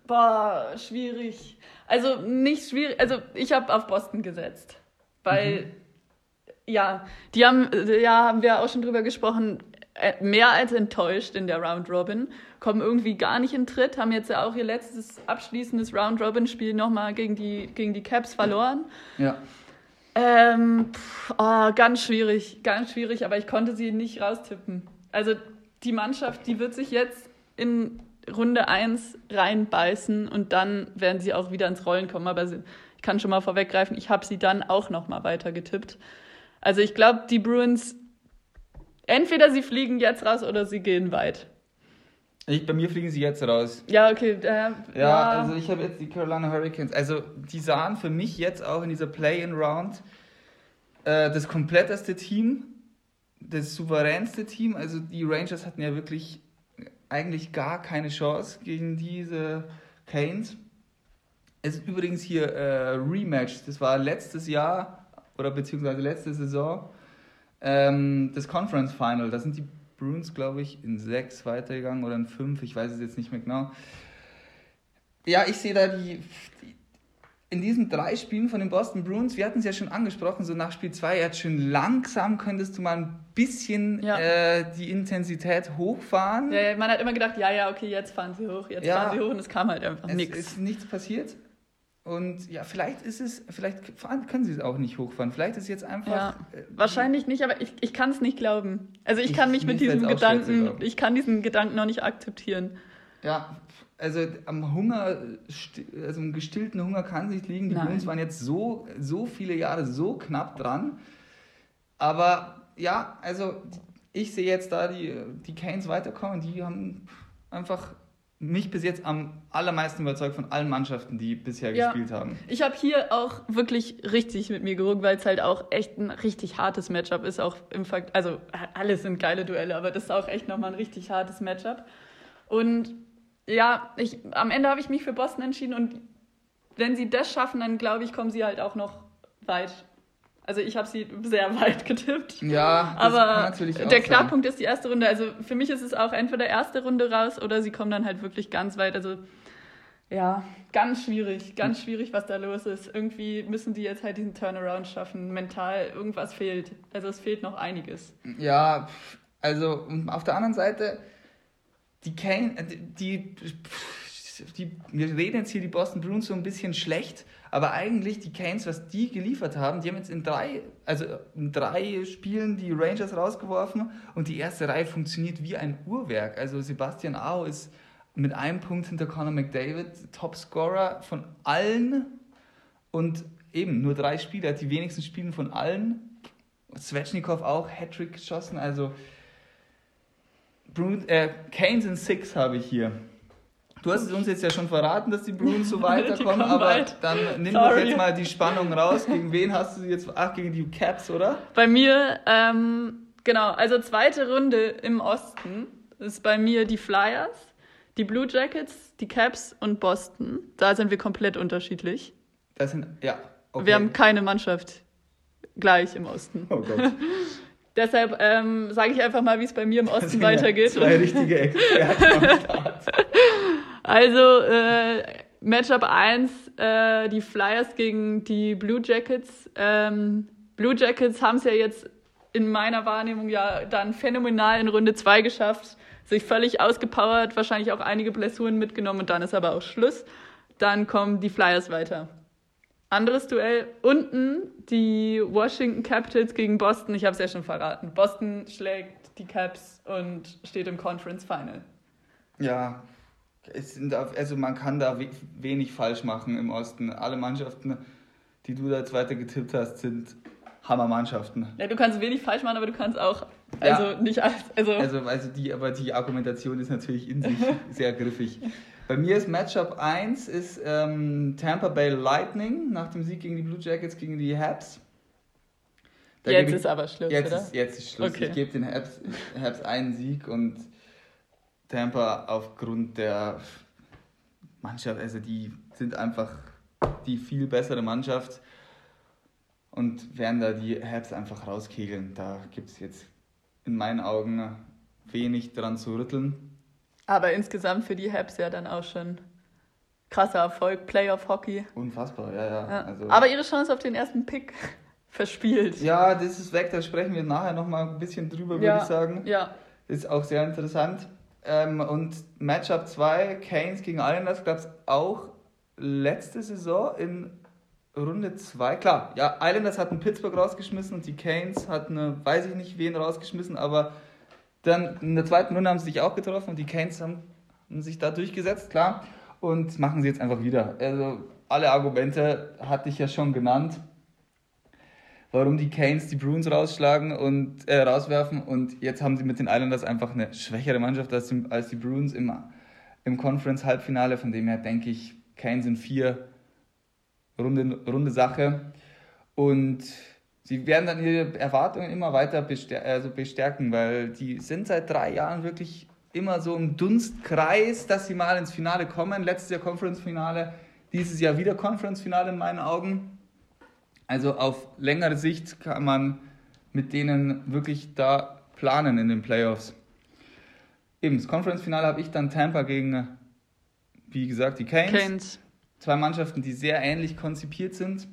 Boah, schwierig. Also nicht schwierig, also ich habe auf Boston gesetzt. Weil, ja, die haben, ja, haben wir auch schon drüber gesprochen, äh, mehr als enttäuscht in der Round Robin, kommen irgendwie gar nicht in Tritt, haben jetzt ja auch ihr letztes abschließendes Round Robin Spiel nochmal gegen die, gegen die Caps verloren. Ja. Ähm, pff, oh, ganz schwierig, ganz schwierig, aber ich konnte sie nicht raustippen. Also die Mannschaft, die wird sich jetzt in Runde 1 reinbeißen und dann werden sie auch wieder ins Rollen kommen. Aber ich kann schon mal vorweggreifen, ich habe sie dann auch noch mal weiter getippt. Also ich glaube, die Bruins Entweder sie fliegen jetzt raus oder sie gehen weit. Ich, bei mir fliegen sie jetzt raus. Ja, okay. Äh, ja, ja, also ich habe jetzt die Carolina Hurricanes. Also die sahen für mich jetzt auch in dieser Play-in-Round äh, das kompletteste Team, das souveränste Team. Also die Rangers hatten ja wirklich eigentlich gar keine Chance gegen diese Canes. Es ist übrigens hier äh, Rematch. Das war letztes Jahr oder beziehungsweise letzte Saison ähm, das Conference Final. Da sind die Bruins, glaube ich, in sechs weitergegangen oder in fünf. Ich weiß es jetzt nicht mehr genau. Ja, ich sehe da die, die in diesen drei Spielen von den Boston Bruins, wir hatten es ja schon angesprochen, so nach Spiel 2, jetzt schön langsam könntest du mal ein bisschen ja. äh, die Intensität hochfahren. Ja, man hat immer gedacht, ja, ja, okay, jetzt fahren sie hoch, jetzt ja, fahren sie hoch und es kam halt einfach nichts. Es ist nichts passiert. Und ja, vielleicht ist es, vielleicht können sie es auch nicht hochfahren. Vielleicht ist es jetzt einfach. Ja, äh, wahrscheinlich nicht, aber ich, ich kann es nicht glauben. Also ich kann mich mit diesem Gedanken, ich kann diesen Gedanken noch nicht akzeptieren. Ja, also am Hunger, also am gestillten Hunger kann es nicht liegen. Die Bruins waren jetzt so, so viele Jahre so knapp dran. Aber ja, also ich sehe jetzt da die, die Canes weiterkommen. Die haben einfach mich bis jetzt am allermeisten überzeugt von allen Mannschaften, die bisher ja. gespielt haben. Ich habe hier auch wirklich richtig mit mir gerungen, weil es halt auch echt ein richtig hartes Matchup ist. Auch im Fakt, also alles sind geile Duelle, aber das ist auch echt nochmal ein richtig hartes Matchup. Und ja, ich, am Ende habe ich mich für Boston entschieden und wenn sie das schaffen, dann glaube ich, kommen sie halt auch noch weit. Also ich habe sie sehr weit getippt. Ja, aber der Knackpunkt ist die erste Runde. Also für mich ist es auch entweder erste Runde raus oder sie kommen dann halt wirklich ganz weit. Also ja, ganz schwierig, ganz schwierig, was da los ist. Irgendwie müssen die jetzt halt diesen Turnaround schaffen. Mental, irgendwas fehlt. Also es fehlt noch einiges. Ja, also auf der anderen Seite die Kane, äh, die, die, wir reden jetzt hier die Boston Bruins so ein bisschen schlecht, aber eigentlich die Canes, was die geliefert haben, die haben jetzt in drei, also in drei Spielen die Rangers rausgeworfen und die erste Reihe funktioniert wie ein Uhrwerk. Also Sebastian Aho ist mit einem Punkt hinter Conor McDavid Topscorer von allen und eben nur drei Spiele, hat die wenigsten Spiele von allen. Svechnikov auch Hattrick geschossen, also Bruins, äh, Canes in Six habe ich hier. Du hast es uns jetzt ja schon verraten, dass die Bruins so weiterkommen, aber weit. dann nimm Sorry. doch jetzt mal die Spannung raus. Gegen wen hast du jetzt? Ach, gegen die Caps, oder? Bei mir, ähm, genau, also zweite Runde im Osten ist bei mir die Flyers, die Blue Jackets, die Caps und Boston. Da sind wir komplett unterschiedlich. Das sind, ja. Okay. Wir haben keine Mannschaft gleich im Osten. Oh Gott. Deshalb ähm, sage ich einfach mal, wie es bei mir im Osten weitergeht. zwei richtige Experten am Start. Also äh, Matchup 1, äh, die Flyers gegen die Blue Jackets. Ähm, Blue Jackets haben es ja jetzt in meiner Wahrnehmung ja dann phänomenal in Runde 2 geschafft, sich völlig ausgepowert, wahrscheinlich auch einige Blessuren mitgenommen und dann ist aber auch Schluss. Dann kommen die Flyers weiter. Anderes Duell unten, die Washington Capitals gegen Boston. Ich habe es ja schon verraten. Boston schlägt die Caps und steht im Conference Final. Ja, es sind, also man kann da wenig falsch machen im Osten. Alle Mannschaften, die du da jetzt weiter getippt hast, sind Hammermannschaften. Ja, du kannst wenig falsch machen, aber du kannst auch also ja. nicht alles. Also, also, also die, aber die Argumentation ist natürlich in sich sehr griffig. Bei mir ist Matchup 1 ist ähm, Tampa Bay Lightning nach dem Sieg gegen die Blue Jackets gegen die Habs. Da jetzt ich, ist aber Schluss, jetzt oder? Ist, jetzt ist Schluss. Okay. Ich gebe den Habs, Habs einen Sieg und Tampa aufgrund der Mannschaft, also die sind einfach die viel bessere Mannschaft und werden da die Habs einfach rauskegeln. Da gibt es jetzt in meinen Augen wenig dran zu rütteln. Aber insgesamt für die Habs ja dann auch schon krasser Erfolg, Playoff-Hockey. Unfassbar, ja, ja. ja. Also, Aber ihre Chance auf den ersten Pick verspielt. Ja, das ist weg, da sprechen wir nachher nochmal ein bisschen drüber, ja, würde ich sagen. Ja. Ist auch sehr interessant. Ähm, und Matchup 2, Canes gegen Islanders, gab es auch letzte Saison in Runde 2. Klar, ja, Islanders hatten Pittsburgh rausgeschmissen und die Canes hatten, weiß ich nicht wen rausgeschmissen, aber dann in der zweiten Runde haben sie sich auch getroffen und die Canes haben, haben sich da durchgesetzt, klar. Und machen sie jetzt einfach wieder. Also alle Argumente hatte ich ja schon genannt. Warum die Canes die Bruins rausschlagen und äh, rauswerfen. Und jetzt haben sie mit den Islanders einfach eine schwächere Mannschaft als die, als die Bruins im, im Conference-Halbfinale. Von dem her denke ich, Canes sind vier runde, runde Sache. Und sie werden dann ihre Erwartungen immer weiter bestärken, also bestärken, weil die sind seit drei Jahren wirklich immer so im Dunstkreis, dass sie mal ins Finale kommen. Letztes Jahr Conference-Finale, dieses Jahr wieder Conference-Finale in meinen Augen. Also auf längere Sicht kann man mit denen wirklich da planen in den Playoffs. Eben, das Conference-Finale habe ich dann Tampa gegen, wie gesagt, die Canes. Canes. Zwei Mannschaften, die sehr ähnlich konzipiert sind.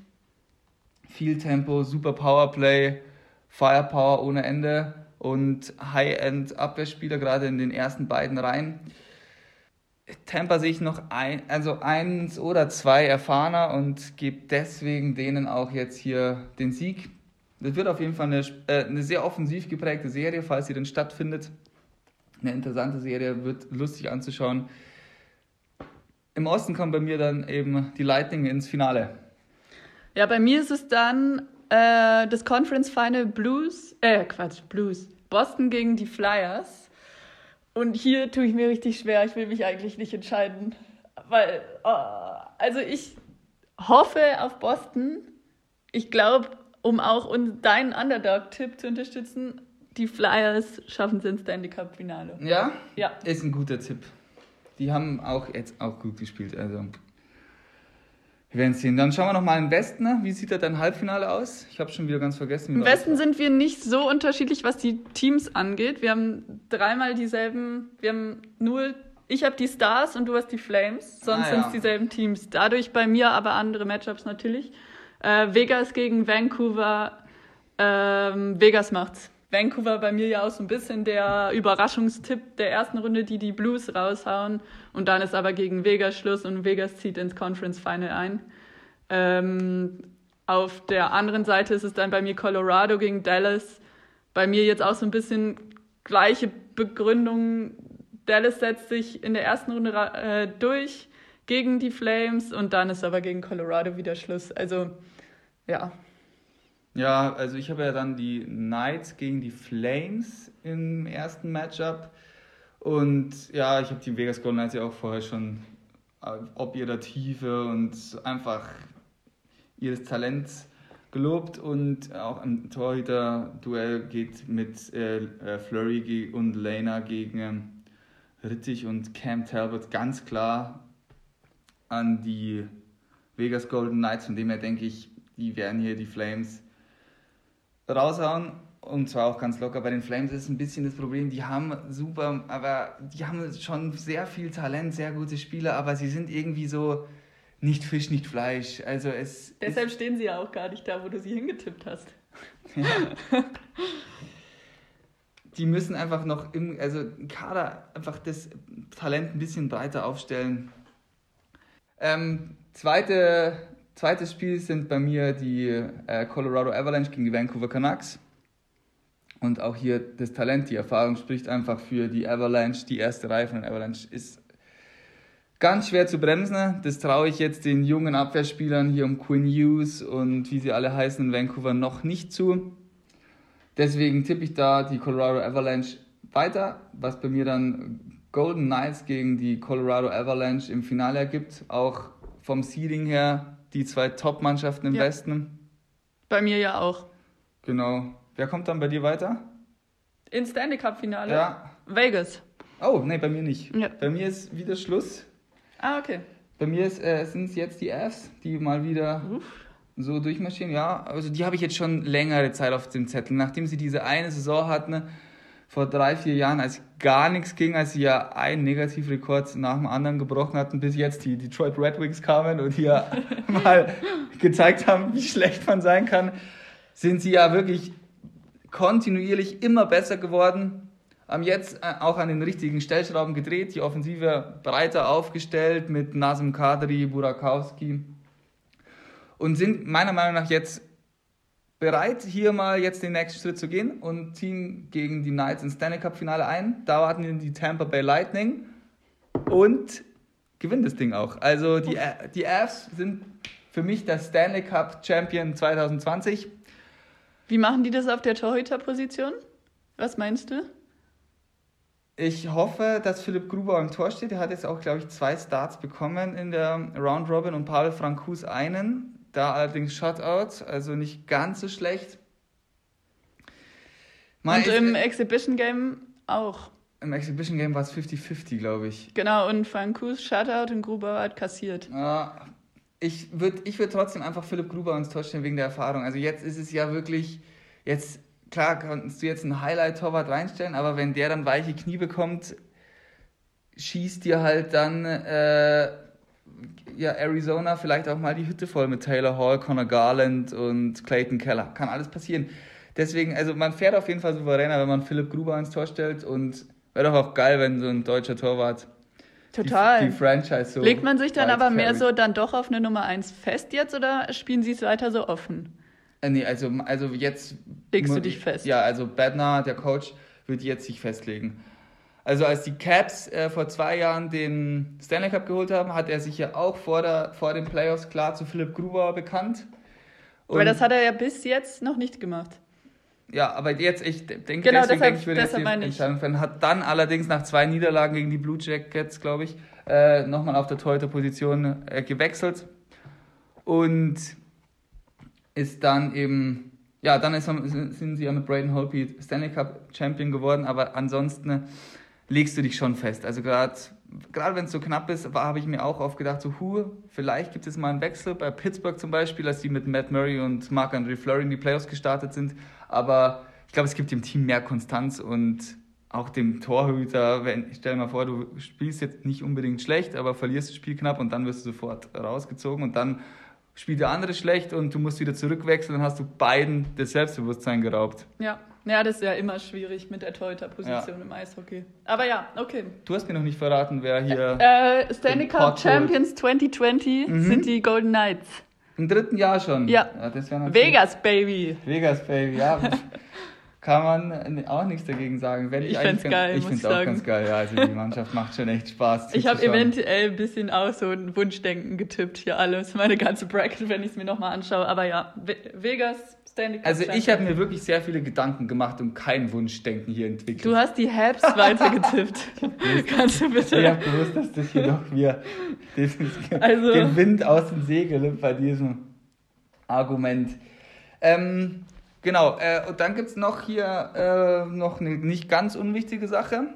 Viel Tempo, super Powerplay, Firepower ohne Ende und High-End-Abwehrspieler, gerade in den ersten beiden Reihen. Tampa sehe ich noch ein, also eins oder zwei erfahrener und gebe deswegen denen auch jetzt hier den Sieg. Das wird auf jeden Fall eine, äh, eine sehr offensiv geprägte Serie, falls sie denn stattfindet. Eine interessante Serie, wird lustig anzuschauen. Im Osten kommen bei mir dann eben die Lightning ins Finale. Ja, bei mir ist es dann äh, das Conference Final Blues, äh, Quatsch, Blues. Boston gegen die Flyers. Und hier tue ich mir richtig schwer. Ich will mich eigentlich nicht entscheiden. Weil, oh, also ich hoffe auf Boston. Ich glaube, um auch deinen Underdog-Tipp zu unterstützen, die Flyers schaffen es ins Stanley Cup-Finale. Ja? Ja. Ist ein guter Tipp. Die haben auch jetzt auch gut gespielt. Also wir werden sehen. Dann schauen wir noch mal im Westen. Ne? Wie sieht da dein Halbfinale aus? Ich habe schon wieder ganz vergessen. Im Westen sind wir nicht so unterschiedlich, was die Teams angeht. Wir haben dreimal dieselben. Wir haben nur. Ich habe die Stars und du hast die Flames. Sonst ah, sind es dieselben Teams. Dadurch bei mir aber andere Matchups natürlich. Äh, Vegas gegen Vancouver. Ähm, Vegas macht's. Vancouver bei mir ja auch so ein bisschen der Überraschungstipp der ersten Runde, die die Blues raushauen. Und dann ist aber gegen Vegas Schluss und Vegas zieht ins Conference Final ein. Ähm, auf der anderen Seite ist es dann bei mir Colorado gegen Dallas. Bei mir jetzt auch so ein bisschen gleiche Begründung. Dallas setzt sich in der ersten Runde äh, durch gegen die Flames und dann ist aber gegen Colorado wieder Schluss. Also ja, ja, also ich habe ja dann die Knights gegen die Flames im ersten Matchup. Und ja, ich habe die Vegas Golden Knights ja auch vorher schon äh, ob ihrer Tiefe und einfach ihres Talents gelobt und auch ein Torhüter-Duell geht mit äh, äh Flurry und Lena gegen äh, Rittich und Cam Talbot ganz klar an die Vegas Golden Knights, von dem her denke ich, die werden hier die Flames raushauen. Und zwar auch ganz locker. Bei den Flames ist ein bisschen das Problem, die haben super, aber die haben schon sehr viel Talent, sehr gute Spieler, aber sie sind irgendwie so nicht Fisch, nicht Fleisch. Also es Deshalb stehen sie ja auch gar nicht da, wo du sie hingetippt hast. Ja. die müssen einfach noch im, also im Kader einfach das Talent ein bisschen breiter aufstellen. Ähm, zweite Zweites Spiel sind bei mir die äh, Colorado Avalanche gegen die Vancouver Canucks. Und auch hier das Talent, die Erfahrung spricht einfach für die Avalanche. Die erste Reihe von den Avalanche ist ganz schwer zu bremsen. Das traue ich jetzt den jungen Abwehrspielern hier um Quinn Hughes und wie sie alle heißen in Vancouver noch nicht zu. Deswegen tippe ich da die Colorado Avalanche weiter, was bei mir dann Golden Knights gegen die Colorado Avalanche im Finale ergibt. Auch vom Seeding her die zwei Top-Mannschaften im ja. Westen. Bei mir ja auch. Genau. Wer kommt dann bei dir weiter? In Stanley Cup-Finale? Ja. Vegas. Oh, nee, bei mir nicht. Ja. Bei mir ist wieder Schluss. Ah, okay. Bei mir äh, sind es jetzt die Avs, die mal wieder Uff. so durchmarschieren. Ja, also die habe ich jetzt schon längere Zeit auf dem Zettel. Nachdem sie diese eine Saison hatten, vor drei, vier Jahren, als gar nichts ging, als sie ja einen Negativrekord nach dem anderen gebrochen hatten, bis jetzt die Detroit Red Wings kamen und hier mal gezeigt haben, wie schlecht man sein kann, sind sie ja wirklich kontinuierlich immer besser geworden. Haben jetzt äh, auch an den richtigen Stellschrauben gedreht, die Offensive breiter aufgestellt mit Nazem Kadri, Burakowski und sind meiner Meinung nach jetzt bereit, hier mal jetzt den nächsten Schritt zu gehen und ziehen gegen die Knights ins Stanley Cup Finale ein. Da warten die Tampa Bay Lightning und gewinnen das Ding auch. Also die, die Avs sind für mich der Stanley Cup Champion 2020. Wie machen die das auf der Torhüterposition? Was meinst du? Ich hoffe, dass Philipp Gruber am Tor steht. Er hat jetzt auch, glaube ich, zwei Starts bekommen in der Round Robin und Pavel Frankus einen. Da allerdings Shutout, also nicht ganz so schlecht. Mal und im Exhibition Game auch. Im Exhibition Game war es 50-50, glaube ich. Genau, und Frankus Shutout und Gruber hat kassiert. Ja, ich würde ich würd trotzdem einfach Philipp Gruber ins Tor stellen wegen der Erfahrung. Also jetzt ist es ja wirklich, jetzt klar kannst du jetzt einen Highlight-Torwart reinstellen, aber wenn der dann weiche Knie bekommt, schießt dir halt dann äh, ja, Arizona vielleicht auch mal die Hütte voll mit Taylor Hall, Connor Garland und Clayton Keller. Kann alles passieren. Deswegen, also man fährt auf jeden Fall souveräner, wenn man Philipp Gruber ins Tor stellt und wäre doch auch geil, wenn so ein deutscher Torwart Total. Die, die, Franchise so. Legt man sich dann aber mehr so dann doch auf eine Nummer 1 fest jetzt oder spielen sie es weiter so offen? Äh, nee, also, also jetzt. Legst du dich fest? Ja, also Bednar, der Coach, wird jetzt sich festlegen. Also als die Caps äh, vor zwei Jahren den Stanley Cup geholt haben, hat er sich ja auch vor, der, vor den Playoffs klar zu Philipp Gruber bekannt. Und aber das hat er ja bis jetzt noch nicht gemacht. Ja, aber jetzt, ich denke, genau, deswegen denke ich, würde jetzt die Entscheidung fällen. Hat dann allerdings nach zwei Niederlagen gegen die Blue Jackets, glaube ich, äh, nochmal auf der Torhüter-Position äh, gewechselt. Und ist dann eben, ja, dann ist, sind sie ja mit Braden Holtby Stanley Cup Champion geworden, aber ansonsten legst du dich schon fest. Also gerade gerade wenn es so knapp ist, habe ich mir auch oft gedacht, so, hu, vielleicht gibt es mal einen Wechsel. Bei Pittsburgh zum Beispiel, als die mit Matt Murray und Marc-André Fleury in die Playoffs gestartet sind. Aber ich glaube, es gibt dem Team mehr Konstanz und auch dem Torhüter, wenn, stell dir mal vor, du spielst jetzt nicht unbedingt schlecht, aber verlierst das Spiel knapp und dann wirst du sofort rausgezogen und dann spielt der andere schlecht und du musst wieder zurückwechseln, dann hast du beiden das Selbstbewusstsein geraubt. Ja, ja, das ist ja immer schwierig mit der Torhüter-Position ja. im Eishockey. Aber ja, okay. Du hast mir noch nicht verraten, wer hier. Äh, Stanley Cup Champions 2020 mhm. sind die Golden Knights. Im dritten Jahr schon. Ja. ja Vegas, Baby. Vegas, Baby, ja. Kann man auch nichts dagegen sagen. Wenn ich ich finde es geil. Ich finde es auch ganz geil, ja. Also die Mannschaft macht schon echt Spaß. Ich habe eventuell ein bisschen auch so ein Wunschdenken getippt hier alles. Meine ganze Bracket, wenn ich es mir nochmal anschaue. Aber ja, Vegas. Also ich habe mir wirklich sehr viele Gedanken gemacht und kein Wunschdenken hier entwickelt. Du hast die Habs weiter getippt. Kannst du bitte? Ich habe gewusst, dass das hier doch mir also, den Wind aus den Segeln bei diesem Argument. Ähm, Genau, äh, und dann gibt es noch hier äh, noch eine nicht ganz unwichtige Sache.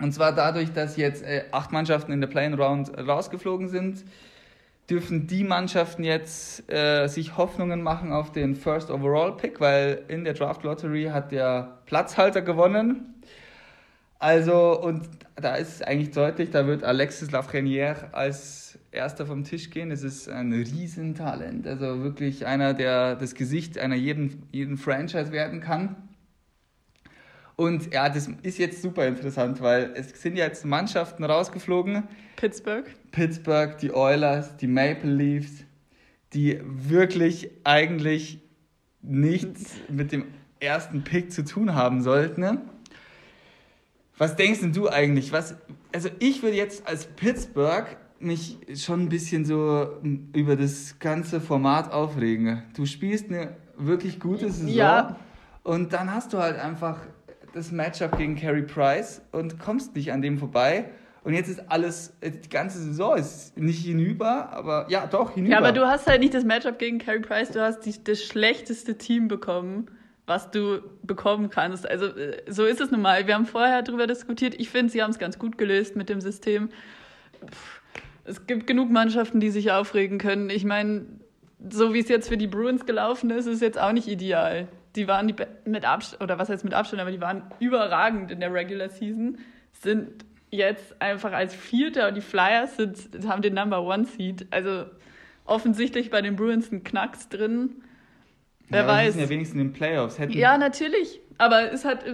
Und zwar dadurch, dass jetzt äh, acht Mannschaften in der Playing Round rausgeflogen sind, dürfen die Mannschaften jetzt äh, sich Hoffnungen machen auf den First Overall Pick, weil in der Draft Lottery hat der Platzhalter gewonnen. Also, und da ist eigentlich deutlich, da wird Alexis Lafrenière als Erster vom Tisch gehen. Es ist ein Riesentalent. Also wirklich einer, der das Gesicht einer jeden, jeden Franchise werden kann. Und ja, das ist jetzt super interessant, weil es sind jetzt Mannschaften rausgeflogen. Pittsburgh. Pittsburgh, die Oilers, die Maple Leafs, die wirklich eigentlich nichts mit dem ersten Pick zu tun haben sollten. Was denkst denn du eigentlich? Was, also ich würde jetzt als Pittsburgh mich schon ein bisschen so über das ganze Format aufregen. Du spielst eine wirklich gute Saison ja. und dann hast du halt einfach das Matchup gegen Carey Price und kommst nicht an dem vorbei. Und jetzt ist alles, die ganze Saison ist nicht hinüber, aber ja, doch, hinüber. Ja, aber du hast halt nicht das Matchup gegen Carey Price, du hast die, das schlechteste Team bekommen, was du bekommen kannst. Also äh, so ist es nun mal. Wir haben vorher darüber diskutiert. Ich finde, sie haben es ganz gut gelöst mit dem System. Es gibt genug Mannschaften, die sich aufregen können. Ich meine, so wie es jetzt für die Bruins gelaufen ist, ist jetzt auch nicht ideal. Die waren die mit Abstand, oder was heißt mit Abstand, aber die waren überragend in der Regular Season, sind jetzt einfach als Vierter und die Flyers sind, haben den Number One Seed. Also offensichtlich bei den Bruins ein Knacks drin. Wer ja, weiß. Ja wenigstens in den Playoffs. Hätten ja, natürlich. Aber es, hat,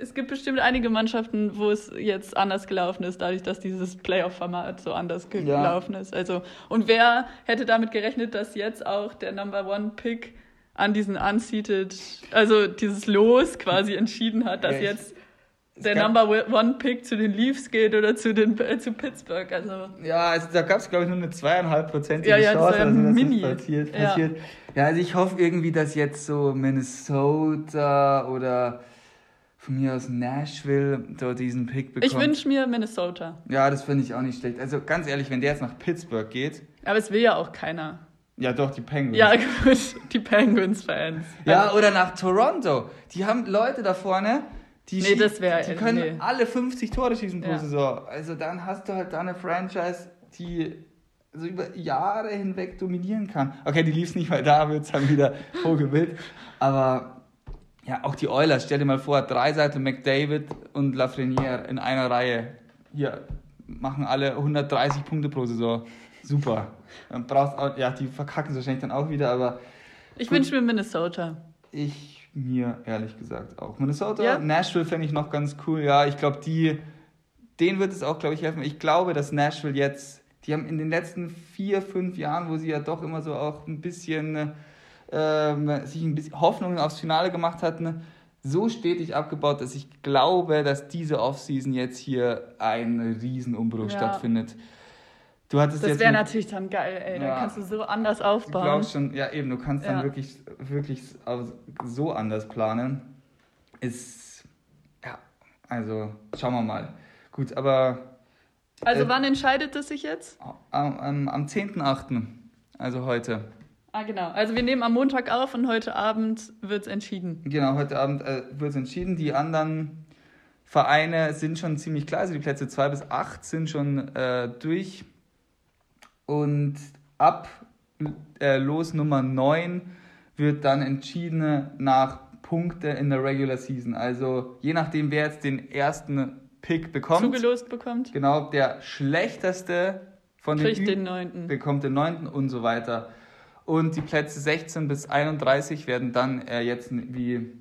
es gibt bestimmt einige Mannschaften, wo es jetzt anders gelaufen ist, dadurch, dass dieses Playoff-Format so anders gelaufen ja. ist. Also, und wer hätte damit gerechnet, dass jetzt auch der Number One-Pick an diesen Unseated, also dieses Los quasi entschieden hat, dass ja, jetzt der Number One Pick zu den Leafs geht oder zu, den, äh, zu Pittsburgh. Also. Ja, also da gab es, glaube ich, nur eine zweieinhalb Prozentige ja, ja, Chance, also, dass Mini. das passiert. passiert. Ja, also ich hoffe irgendwie, dass jetzt so Minnesota oder von mir aus Nashville dort diesen Pick bekommt. Ich wünsche mir Minnesota. Ja, das finde ich auch nicht schlecht. Also ganz ehrlich, wenn der jetzt nach Pittsburgh geht. Aber es will ja auch keiner. Ja, doch, die Penguins. Ja, gut, die Penguins-Fans. Ja, also, oder nach Toronto. Die haben Leute da vorne, die, nee, das wär, die können nee. alle 50 Tore schießen pro Ja. Saison. Also dann hast du halt da eine Franchise, die so über Jahre hinweg dominieren kann. Okay, die lief's nicht, weil da wird's dann wieder Vogelwild. Aber ja, auch die Oilers, stell dir mal vor, drei Seiten McDavid und Lafreniere in einer Reihe. Hier machen alle 130 Punkte pro Saison. Super. Dann brauchst auch, ja, die verkacken es wahrscheinlich dann auch wieder, aber Ich wünsche mir Minnesota. ich mir ehrlich gesagt auch. Minnesota, Ja. Nashville fände ich noch ganz cool. Ja, ich glaube, die, denen wird es auch, glaube ich, helfen. Ich glaube, dass Nashville jetzt, die haben in den letzten vier, fünf Jahren, wo sie ja doch immer so auch ein bisschen ähm, sich ein bisschen Hoffnungen aufs Finale gemacht hatten, so stetig abgebaut, dass ich glaube, dass diese Offseason jetzt hier ein Riesenumbruch Ja. stattfindet. Du hattest Das wäre natürlich dann geil, ey. Ja. Dann kannst du so anders Du aufbauen. glaubst schon, ja eben, du kannst dann Ja. wirklich, wirklich so anders planen. Ist, ja, also schauen wir mal. Gut, aber Also Äh, wann entscheidet es sich jetzt? am, am, am 10.8., also heute, Ah, genau. Also wir nehmen am Montag auf und heute Abend wird es entschieden. genau, heute Abend äh, wird es entschieden. Die anderen Vereine sind schon ziemlich klar, also die Plätze 2 bis 8 sind schon äh, durch. Und ab äh, Los Nummer 9 wird dann entschieden nach Punkte in der Regular Season. Also je nachdem, wer jetzt den ersten Pick bekommt, Zugelost bekommt, genau, der schlechteste von den kriegt Ü- den neunten. bekommt den neunten und so weiter. Und die Plätze 16 bis 31 werden dann äh, jetzt wie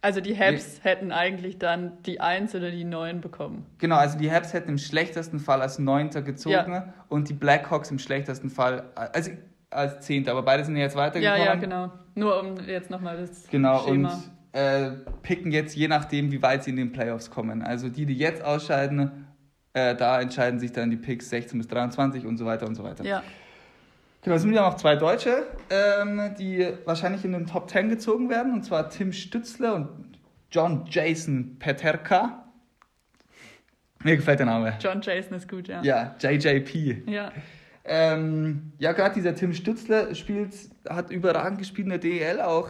Also die Habs hätten eigentlich dann die Eins oder die Neun bekommen. Genau, also die Habs hätten im schlechtesten Fall als Neunter gezogen Ja. und die Blackhawks im schlechtesten Fall also als Zehnter. Aber beide sind ja jetzt Ja, weitergekommen. ja, genau. Nur um jetzt nochmal das Genau, Schema. und äh, picken jetzt je nachdem, wie weit sie in den Playoffs kommen. Also die, die jetzt ausscheiden, äh, da entscheiden sich dann die Picks 16 bis 23 und so weiter und so weiter. ja. Genau, es sind ja noch zwei Deutsche, ähm, die wahrscheinlich in den Top 10 gezogen werden, und zwar Tim Stützler und John Jason Peterka. Mir gefällt der Name. John Jason ist gut, ja. Ja, JJP. Ja. Ähm, ja, gerade dieser Tim Stützler spielt, hat überragend gespielt in der DEL auch.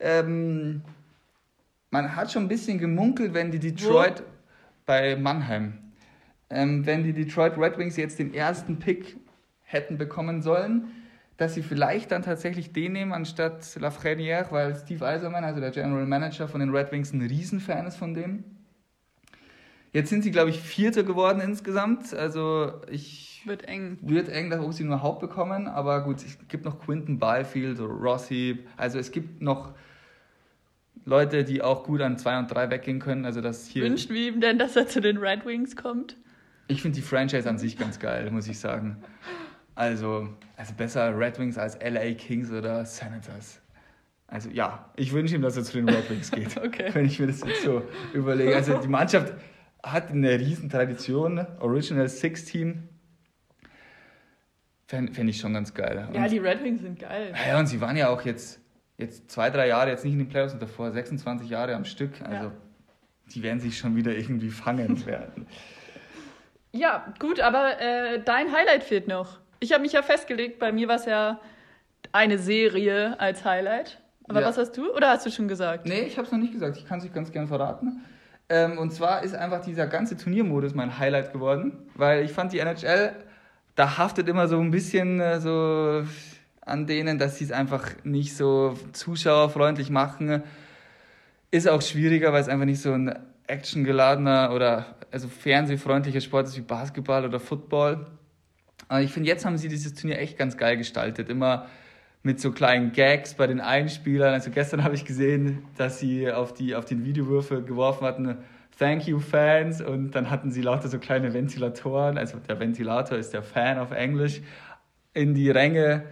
Ähm, man hat schon ein bisschen gemunkelt, wenn die Detroit bei Mannheim, ähm, wenn die Detroit Red Wings jetzt den ersten Pick hätten bekommen sollen, dass sie vielleicht dann tatsächlich den nehmen anstatt Lafrenière, weil Steve Eiserman, also der General Manager von den Red Wings, ein Riesenfan ist von dem. Jetzt sind sie, glaube ich, Vierter geworden insgesamt. Also ich Wird eng. wird eng, ob sie nur Haupt bekommen, aber gut, es gibt noch Quinton Byfield, Rossi, also es gibt noch Leute, die auch gut an 2 und 3 weggehen können, also das hier... Wünscht wie ihm denn, dass er zu den Red Wings kommt? Ich finde die Franchise an sich ganz geil, muss ich sagen. Also, also besser Red Wings als LA Kings oder Senators. Also ja, ich wünsche ihm, dass er zu den Red Wings geht, Okay. wenn ich mir das jetzt so überlege. Also die Mannschaft hat eine riesen Tradition, Original Six Team. Fände fänd ich schon ganz geil. Und, Ja, die Red Wings sind geil. ja, und sie waren ja auch jetzt, jetzt zwei, drei Jahre jetzt nicht in den Playoffs und davor 26 Jahre am Stück. Also Ja. die werden sich schon wieder irgendwie fangen werden. Ja, gut, aber äh, dein Highlight fehlt noch. Ich habe mich ja festgelegt, bei mir war es ja eine Serie als Highlight. Aber Ja. was hast du? Oder hast du schon gesagt? Nee, ich habe es noch nicht gesagt. Ich kann es euch ganz gerne verraten. Ähm, und zwar ist einfach dieser ganze Turniermodus mein Highlight geworden, weil ich fand die NHL, da haftet immer so ein bisschen äh, so an denen, dass sie es einfach nicht so zuschauerfreundlich machen. Ist auch schwieriger, weil es einfach nicht so ein actiongeladener oder also fernsehfreundlicher Sport ist wie Basketball oder Football. Aber ich finde, jetzt haben sie dieses Turnier echt ganz geil gestaltet. Immer mit so kleinen Gags bei den Einspielern. Also gestern habe ich gesehen, dass sie auf, die, auf den Videowürfel geworfen hatten, Thank you Fans. Und dann hatten sie lauter so kleine Ventilatoren, also der Ventilator ist der Fan auf Englisch, in die Ränge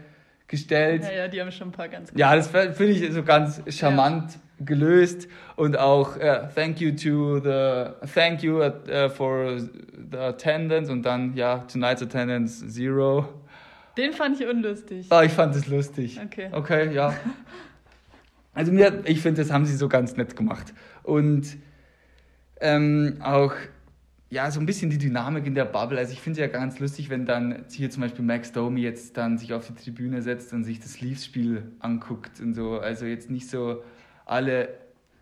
gestellt. Ja, ja, die haben schon ein paar ganz Ja, das finde ich so ganz charmant gelöst und auch äh, thank you to the thank you uh, for the attendance und dann ja tonight's attendance zero Den fand ich unlustig. Ah, ich fand es lustig. Okay. Okay, ja. Also mir, ich finde, das haben sie so ganz nett gemacht. Und ähm, auch, ja, so ein bisschen die Dynamik in der Bubble. Also ich finde es ja ganz lustig, wenn dann hier zum Beispiel Max Domi jetzt dann sich auf die Tribüne setzt und sich das Leafs-Spiel anguckt und so. Also jetzt nicht so alle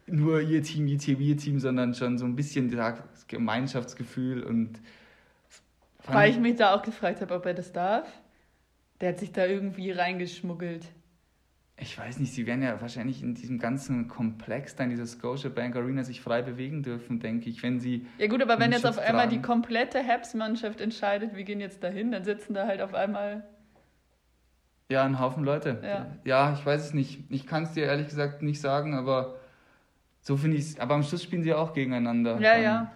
nur ihr Team, ihr Team, ihr Team, sondern schon so ein bisschen das Gemeinschaftsgefühl und weil ich mich da auch gefragt habe, ob er das darf. Der hat sich da irgendwie reingeschmuggelt. Ich weiß nicht, sie werden ja wahrscheinlich in diesem ganzen Komplex da in dieser Scotiabank Arena sich frei bewegen dürfen, denke ich, wenn sie. Ja gut, aber wenn jetzt auf einmal die komplette Habs-Mannschaft entscheidet, wir gehen jetzt dahin, dann sitzen da halt auf einmal. Ja, ein Haufen Leute. Ja, ja ich weiß es nicht. Ich kann es dir ehrlich gesagt nicht sagen, aber so finde ich es. Aber am Schluss spielen sie auch gegeneinander. Ja, ja.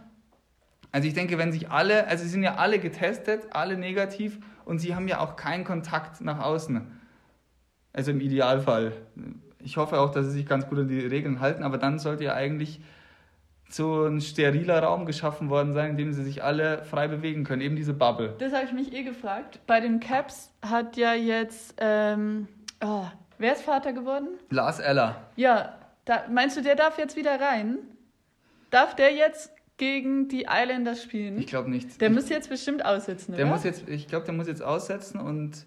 Also ich denke, wenn sich alle, also sie sind ja alle getestet, alle negativ und sie haben ja auch keinen Kontakt nach außen. Also im Idealfall. Ich hoffe auch, dass sie sich ganz gut an die Regeln halten, aber dann sollte ja eigentlich so ein steriler Raum geschaffen worden sein, in dem sie sich alle frei bewegen können, eben diese Bubble. Das habe ich mich eh gefragt. Bei den Caps hat ja jetzt, ähm, oh, wer ist Vater geworden? Lars Eller. Ja, da, meinst du, der darf jetzt wieder rein? Darf der jetzt gegen die Islanders spielen? Ich glaube nicht. Der ich, muss jetzt bestimmt aussetzen, der oder? Muss jetzt, ich glaube, der muss jetzt aussetzen und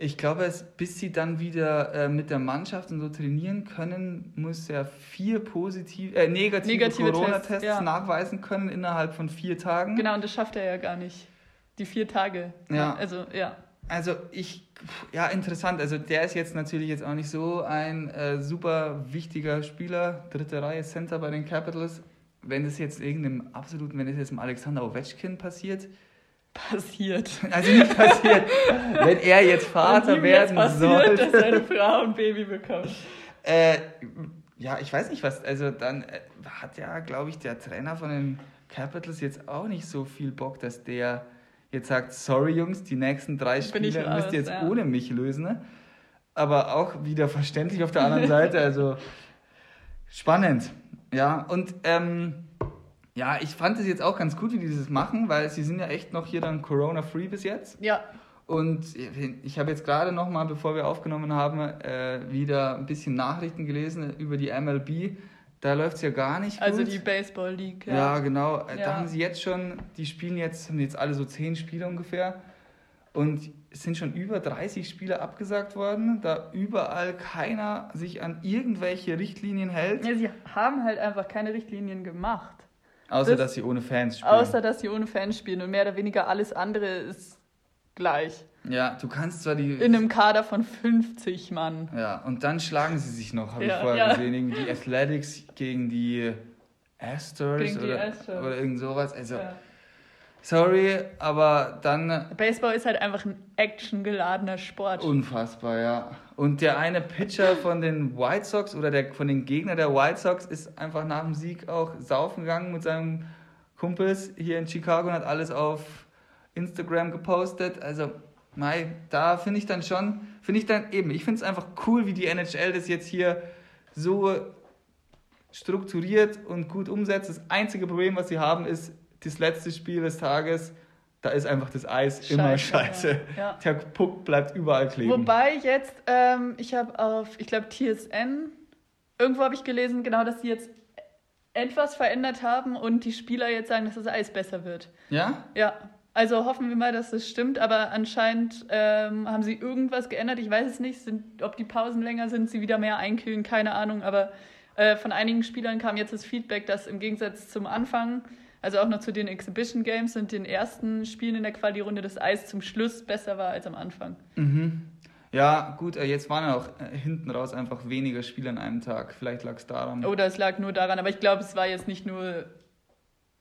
ich glaube, es, bis sie dann wieder äh, mit der Mannschaft und so trainieren können, muss er vier positiv, äh, negative, negative Corona-Tests ja. nachweisen können innerhalb von vier Tagen. Genau, und das schafft er ja gar nicht. Die vier Tage. Ja. Also, ja. Also ich, ja, interessant. Also der ist jetzt natürlich jetzt auch nicht so ein äh, super wichtiger Spieler, dritte Reihe Center bei den Capitals wenn das jetzt irgendeinem absoluten, wenn das jetzt dem Alexander Ovechkin passiert. Passiert. Also nicht passiert. wenn er jetzt Vater jetzt werden passiert, sollte. dass seine Frau ein Baby bekommt. Äh, ja, ich weiß nicht was. Also dann äh, hat ja, glaube ich, der Trainer von den Capitals jetzt auch nicht so viel Bock, dass der jetzt sagt, sorry Jungs, die nächsten drei Spiele müsst ihr jetzt ja. ohne mich lösen. Ne? Aber auch wieder verständlich auf der anderen Seite. Also spannend. Ja, und ähm, ja, ich fand es jetzt auch ganz gut, wie die das machen, weil sie sind ja echt noch hier dann Corona-free bis jetzt. Ja. Und ich habe jetzt gerade noch mal, bevor wir aufgenommen haben, äh, wieder ein bisschen Nachrichten gelesen über die MLB. Da läuft es ja gar nicht also gut. Also die Baseball League. Ja, ja genau. Ja. Da haben sie jetzt schon, die spielen jetzt, haben jetzt alle so zehn Spiele ungefähr. Und es sind schon über 30 Spiele abgesagt worden, da überall keiner sich an irgendwelche Richtlinien hält. Ja, sie haben halt einfach keine Richtlinien gemacht. Außer, das, dass sie ohne Fans spielen. Außer, dass sie ohne Fans spielen und mehr oder weniger alles andere ist gleich. Ja, du kannst zwar die... In einem Kader von 50 Mann. Ja, und dann schlagen sie sich noch, habe ja, ich vorher ja. gesehen. Irgendwie die Athletics gegen die Astros gegen oder, die Astros. oder irgend sowas. Also... Ja Sorry, aber dann. Baseball ist halt einfach ein actiongeladener Sport. Unfassbar, ja. Und der eine Pitcher von den White Sox oder der, von den Gegnern der White Sox ist einfach nach dem Sieg auch saufen gegangen mit seinem Kumpels hier in Chicago und hat alles auf Instagram gepostet. Also, Mai, da finde ich dann schon, finde ich dann eben, ich finde es einfach cool, wie die NHL das jetzt hier so strukturiert und gut umsetzt. Das einzige Problem, was sie haben, ist, das letzte Spiel des Tages, da ist einfach das Eis scheiße, immer scheiße. Ja. Der Puck bleibt überall kleben. Wobei jetzt, ähm, ich habe auf, ich glaube, TSN, irgendwo habe ich gelesen, genau, dass sie jetzt etwas verändert haben und die Spieler jetzt sagen, dass das Eis besser wird. Ja? Ja. Also hoffen wir mal, dass das stimmt, aber anscheinend ähm, haben sie irgendwas geändert. Ich weiß es nicht, sind, ob die Pausen länger sind, sie wieder mehr einkühlen, keine Ahnung. Aber äh, von einigen Spielern kam jetzt das Feedback, dass im Gegensatz zum Anfang also auch noch zu den Exhibition Games und den ersten Spielen in der Quali-Runde das Eis zum Schluss besser war als am Anfang. Mhm. Ja, gut, äh, jetzt waren ja auch äh, hinten raus einfach weniger Spiele an einem Tag. Vielleicht lag es daran. Oder es lag nur daran, aber ich glaube, es war jetzt nicht nur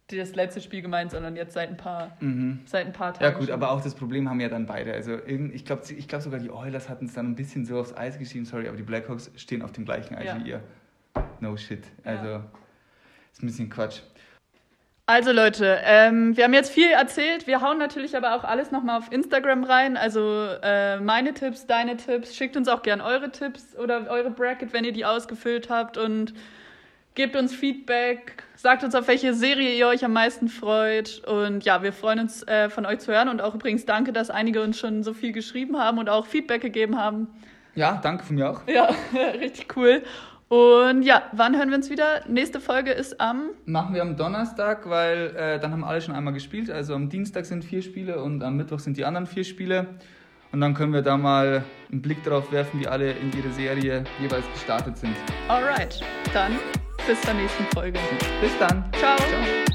das letzte Spiel gemeint, sondern jetzt seit ein paar, mhm. seit ein paar Tagen. Ja, gut, schon. aber auch das Problem haben ja dann beide. Also ich glaube ich glaub sogar die Oilers hatten es dann ein bisschen so aufs Eis geschrieben, sorry, aber die Blackhawks stehen auf dem gleichen Eis ja. wie ihr. No shit. Also ja. ist ein bisschen Quatsch. Also Leute, ähm, wir haben jetzt viel erzählt. Wir hauen natürlich aber auch alles nochmal auf Instagram rein. Also äh, meine Tipps, deine Tipps. Schickt uns auch gern eure Tipps oder eure Bracket, wenn ihr die ausgefüllt habt. Und gebt uns Feedback, sagt uns, auf welche Serie ihr euch am meisten freut. Und ja, wir freuen uns, äh, von euch zu hören. Und auch übrigens danke, dass einige uns schon so viel geschrieben haben und auch Feedback gegeben haben. Ja, danke von mir auch. Ja, richtig cool. Und ja, wann hören wir uns wieder? Nächste Folge ist am. Machen wir am Donnerstag, weil äh, dann haben alle schon einmal gespielt. Also am Dienstag sind vier Spiele und am Mittwoch sind die anderen vier Spiele. Und dann können wir da mal einen Blick darauf werfen, wie alle in ihre Serie jeweils gestartet sind. Alright, dann bis zur nächsten Folge. Bis dann. Ciao. Ciao.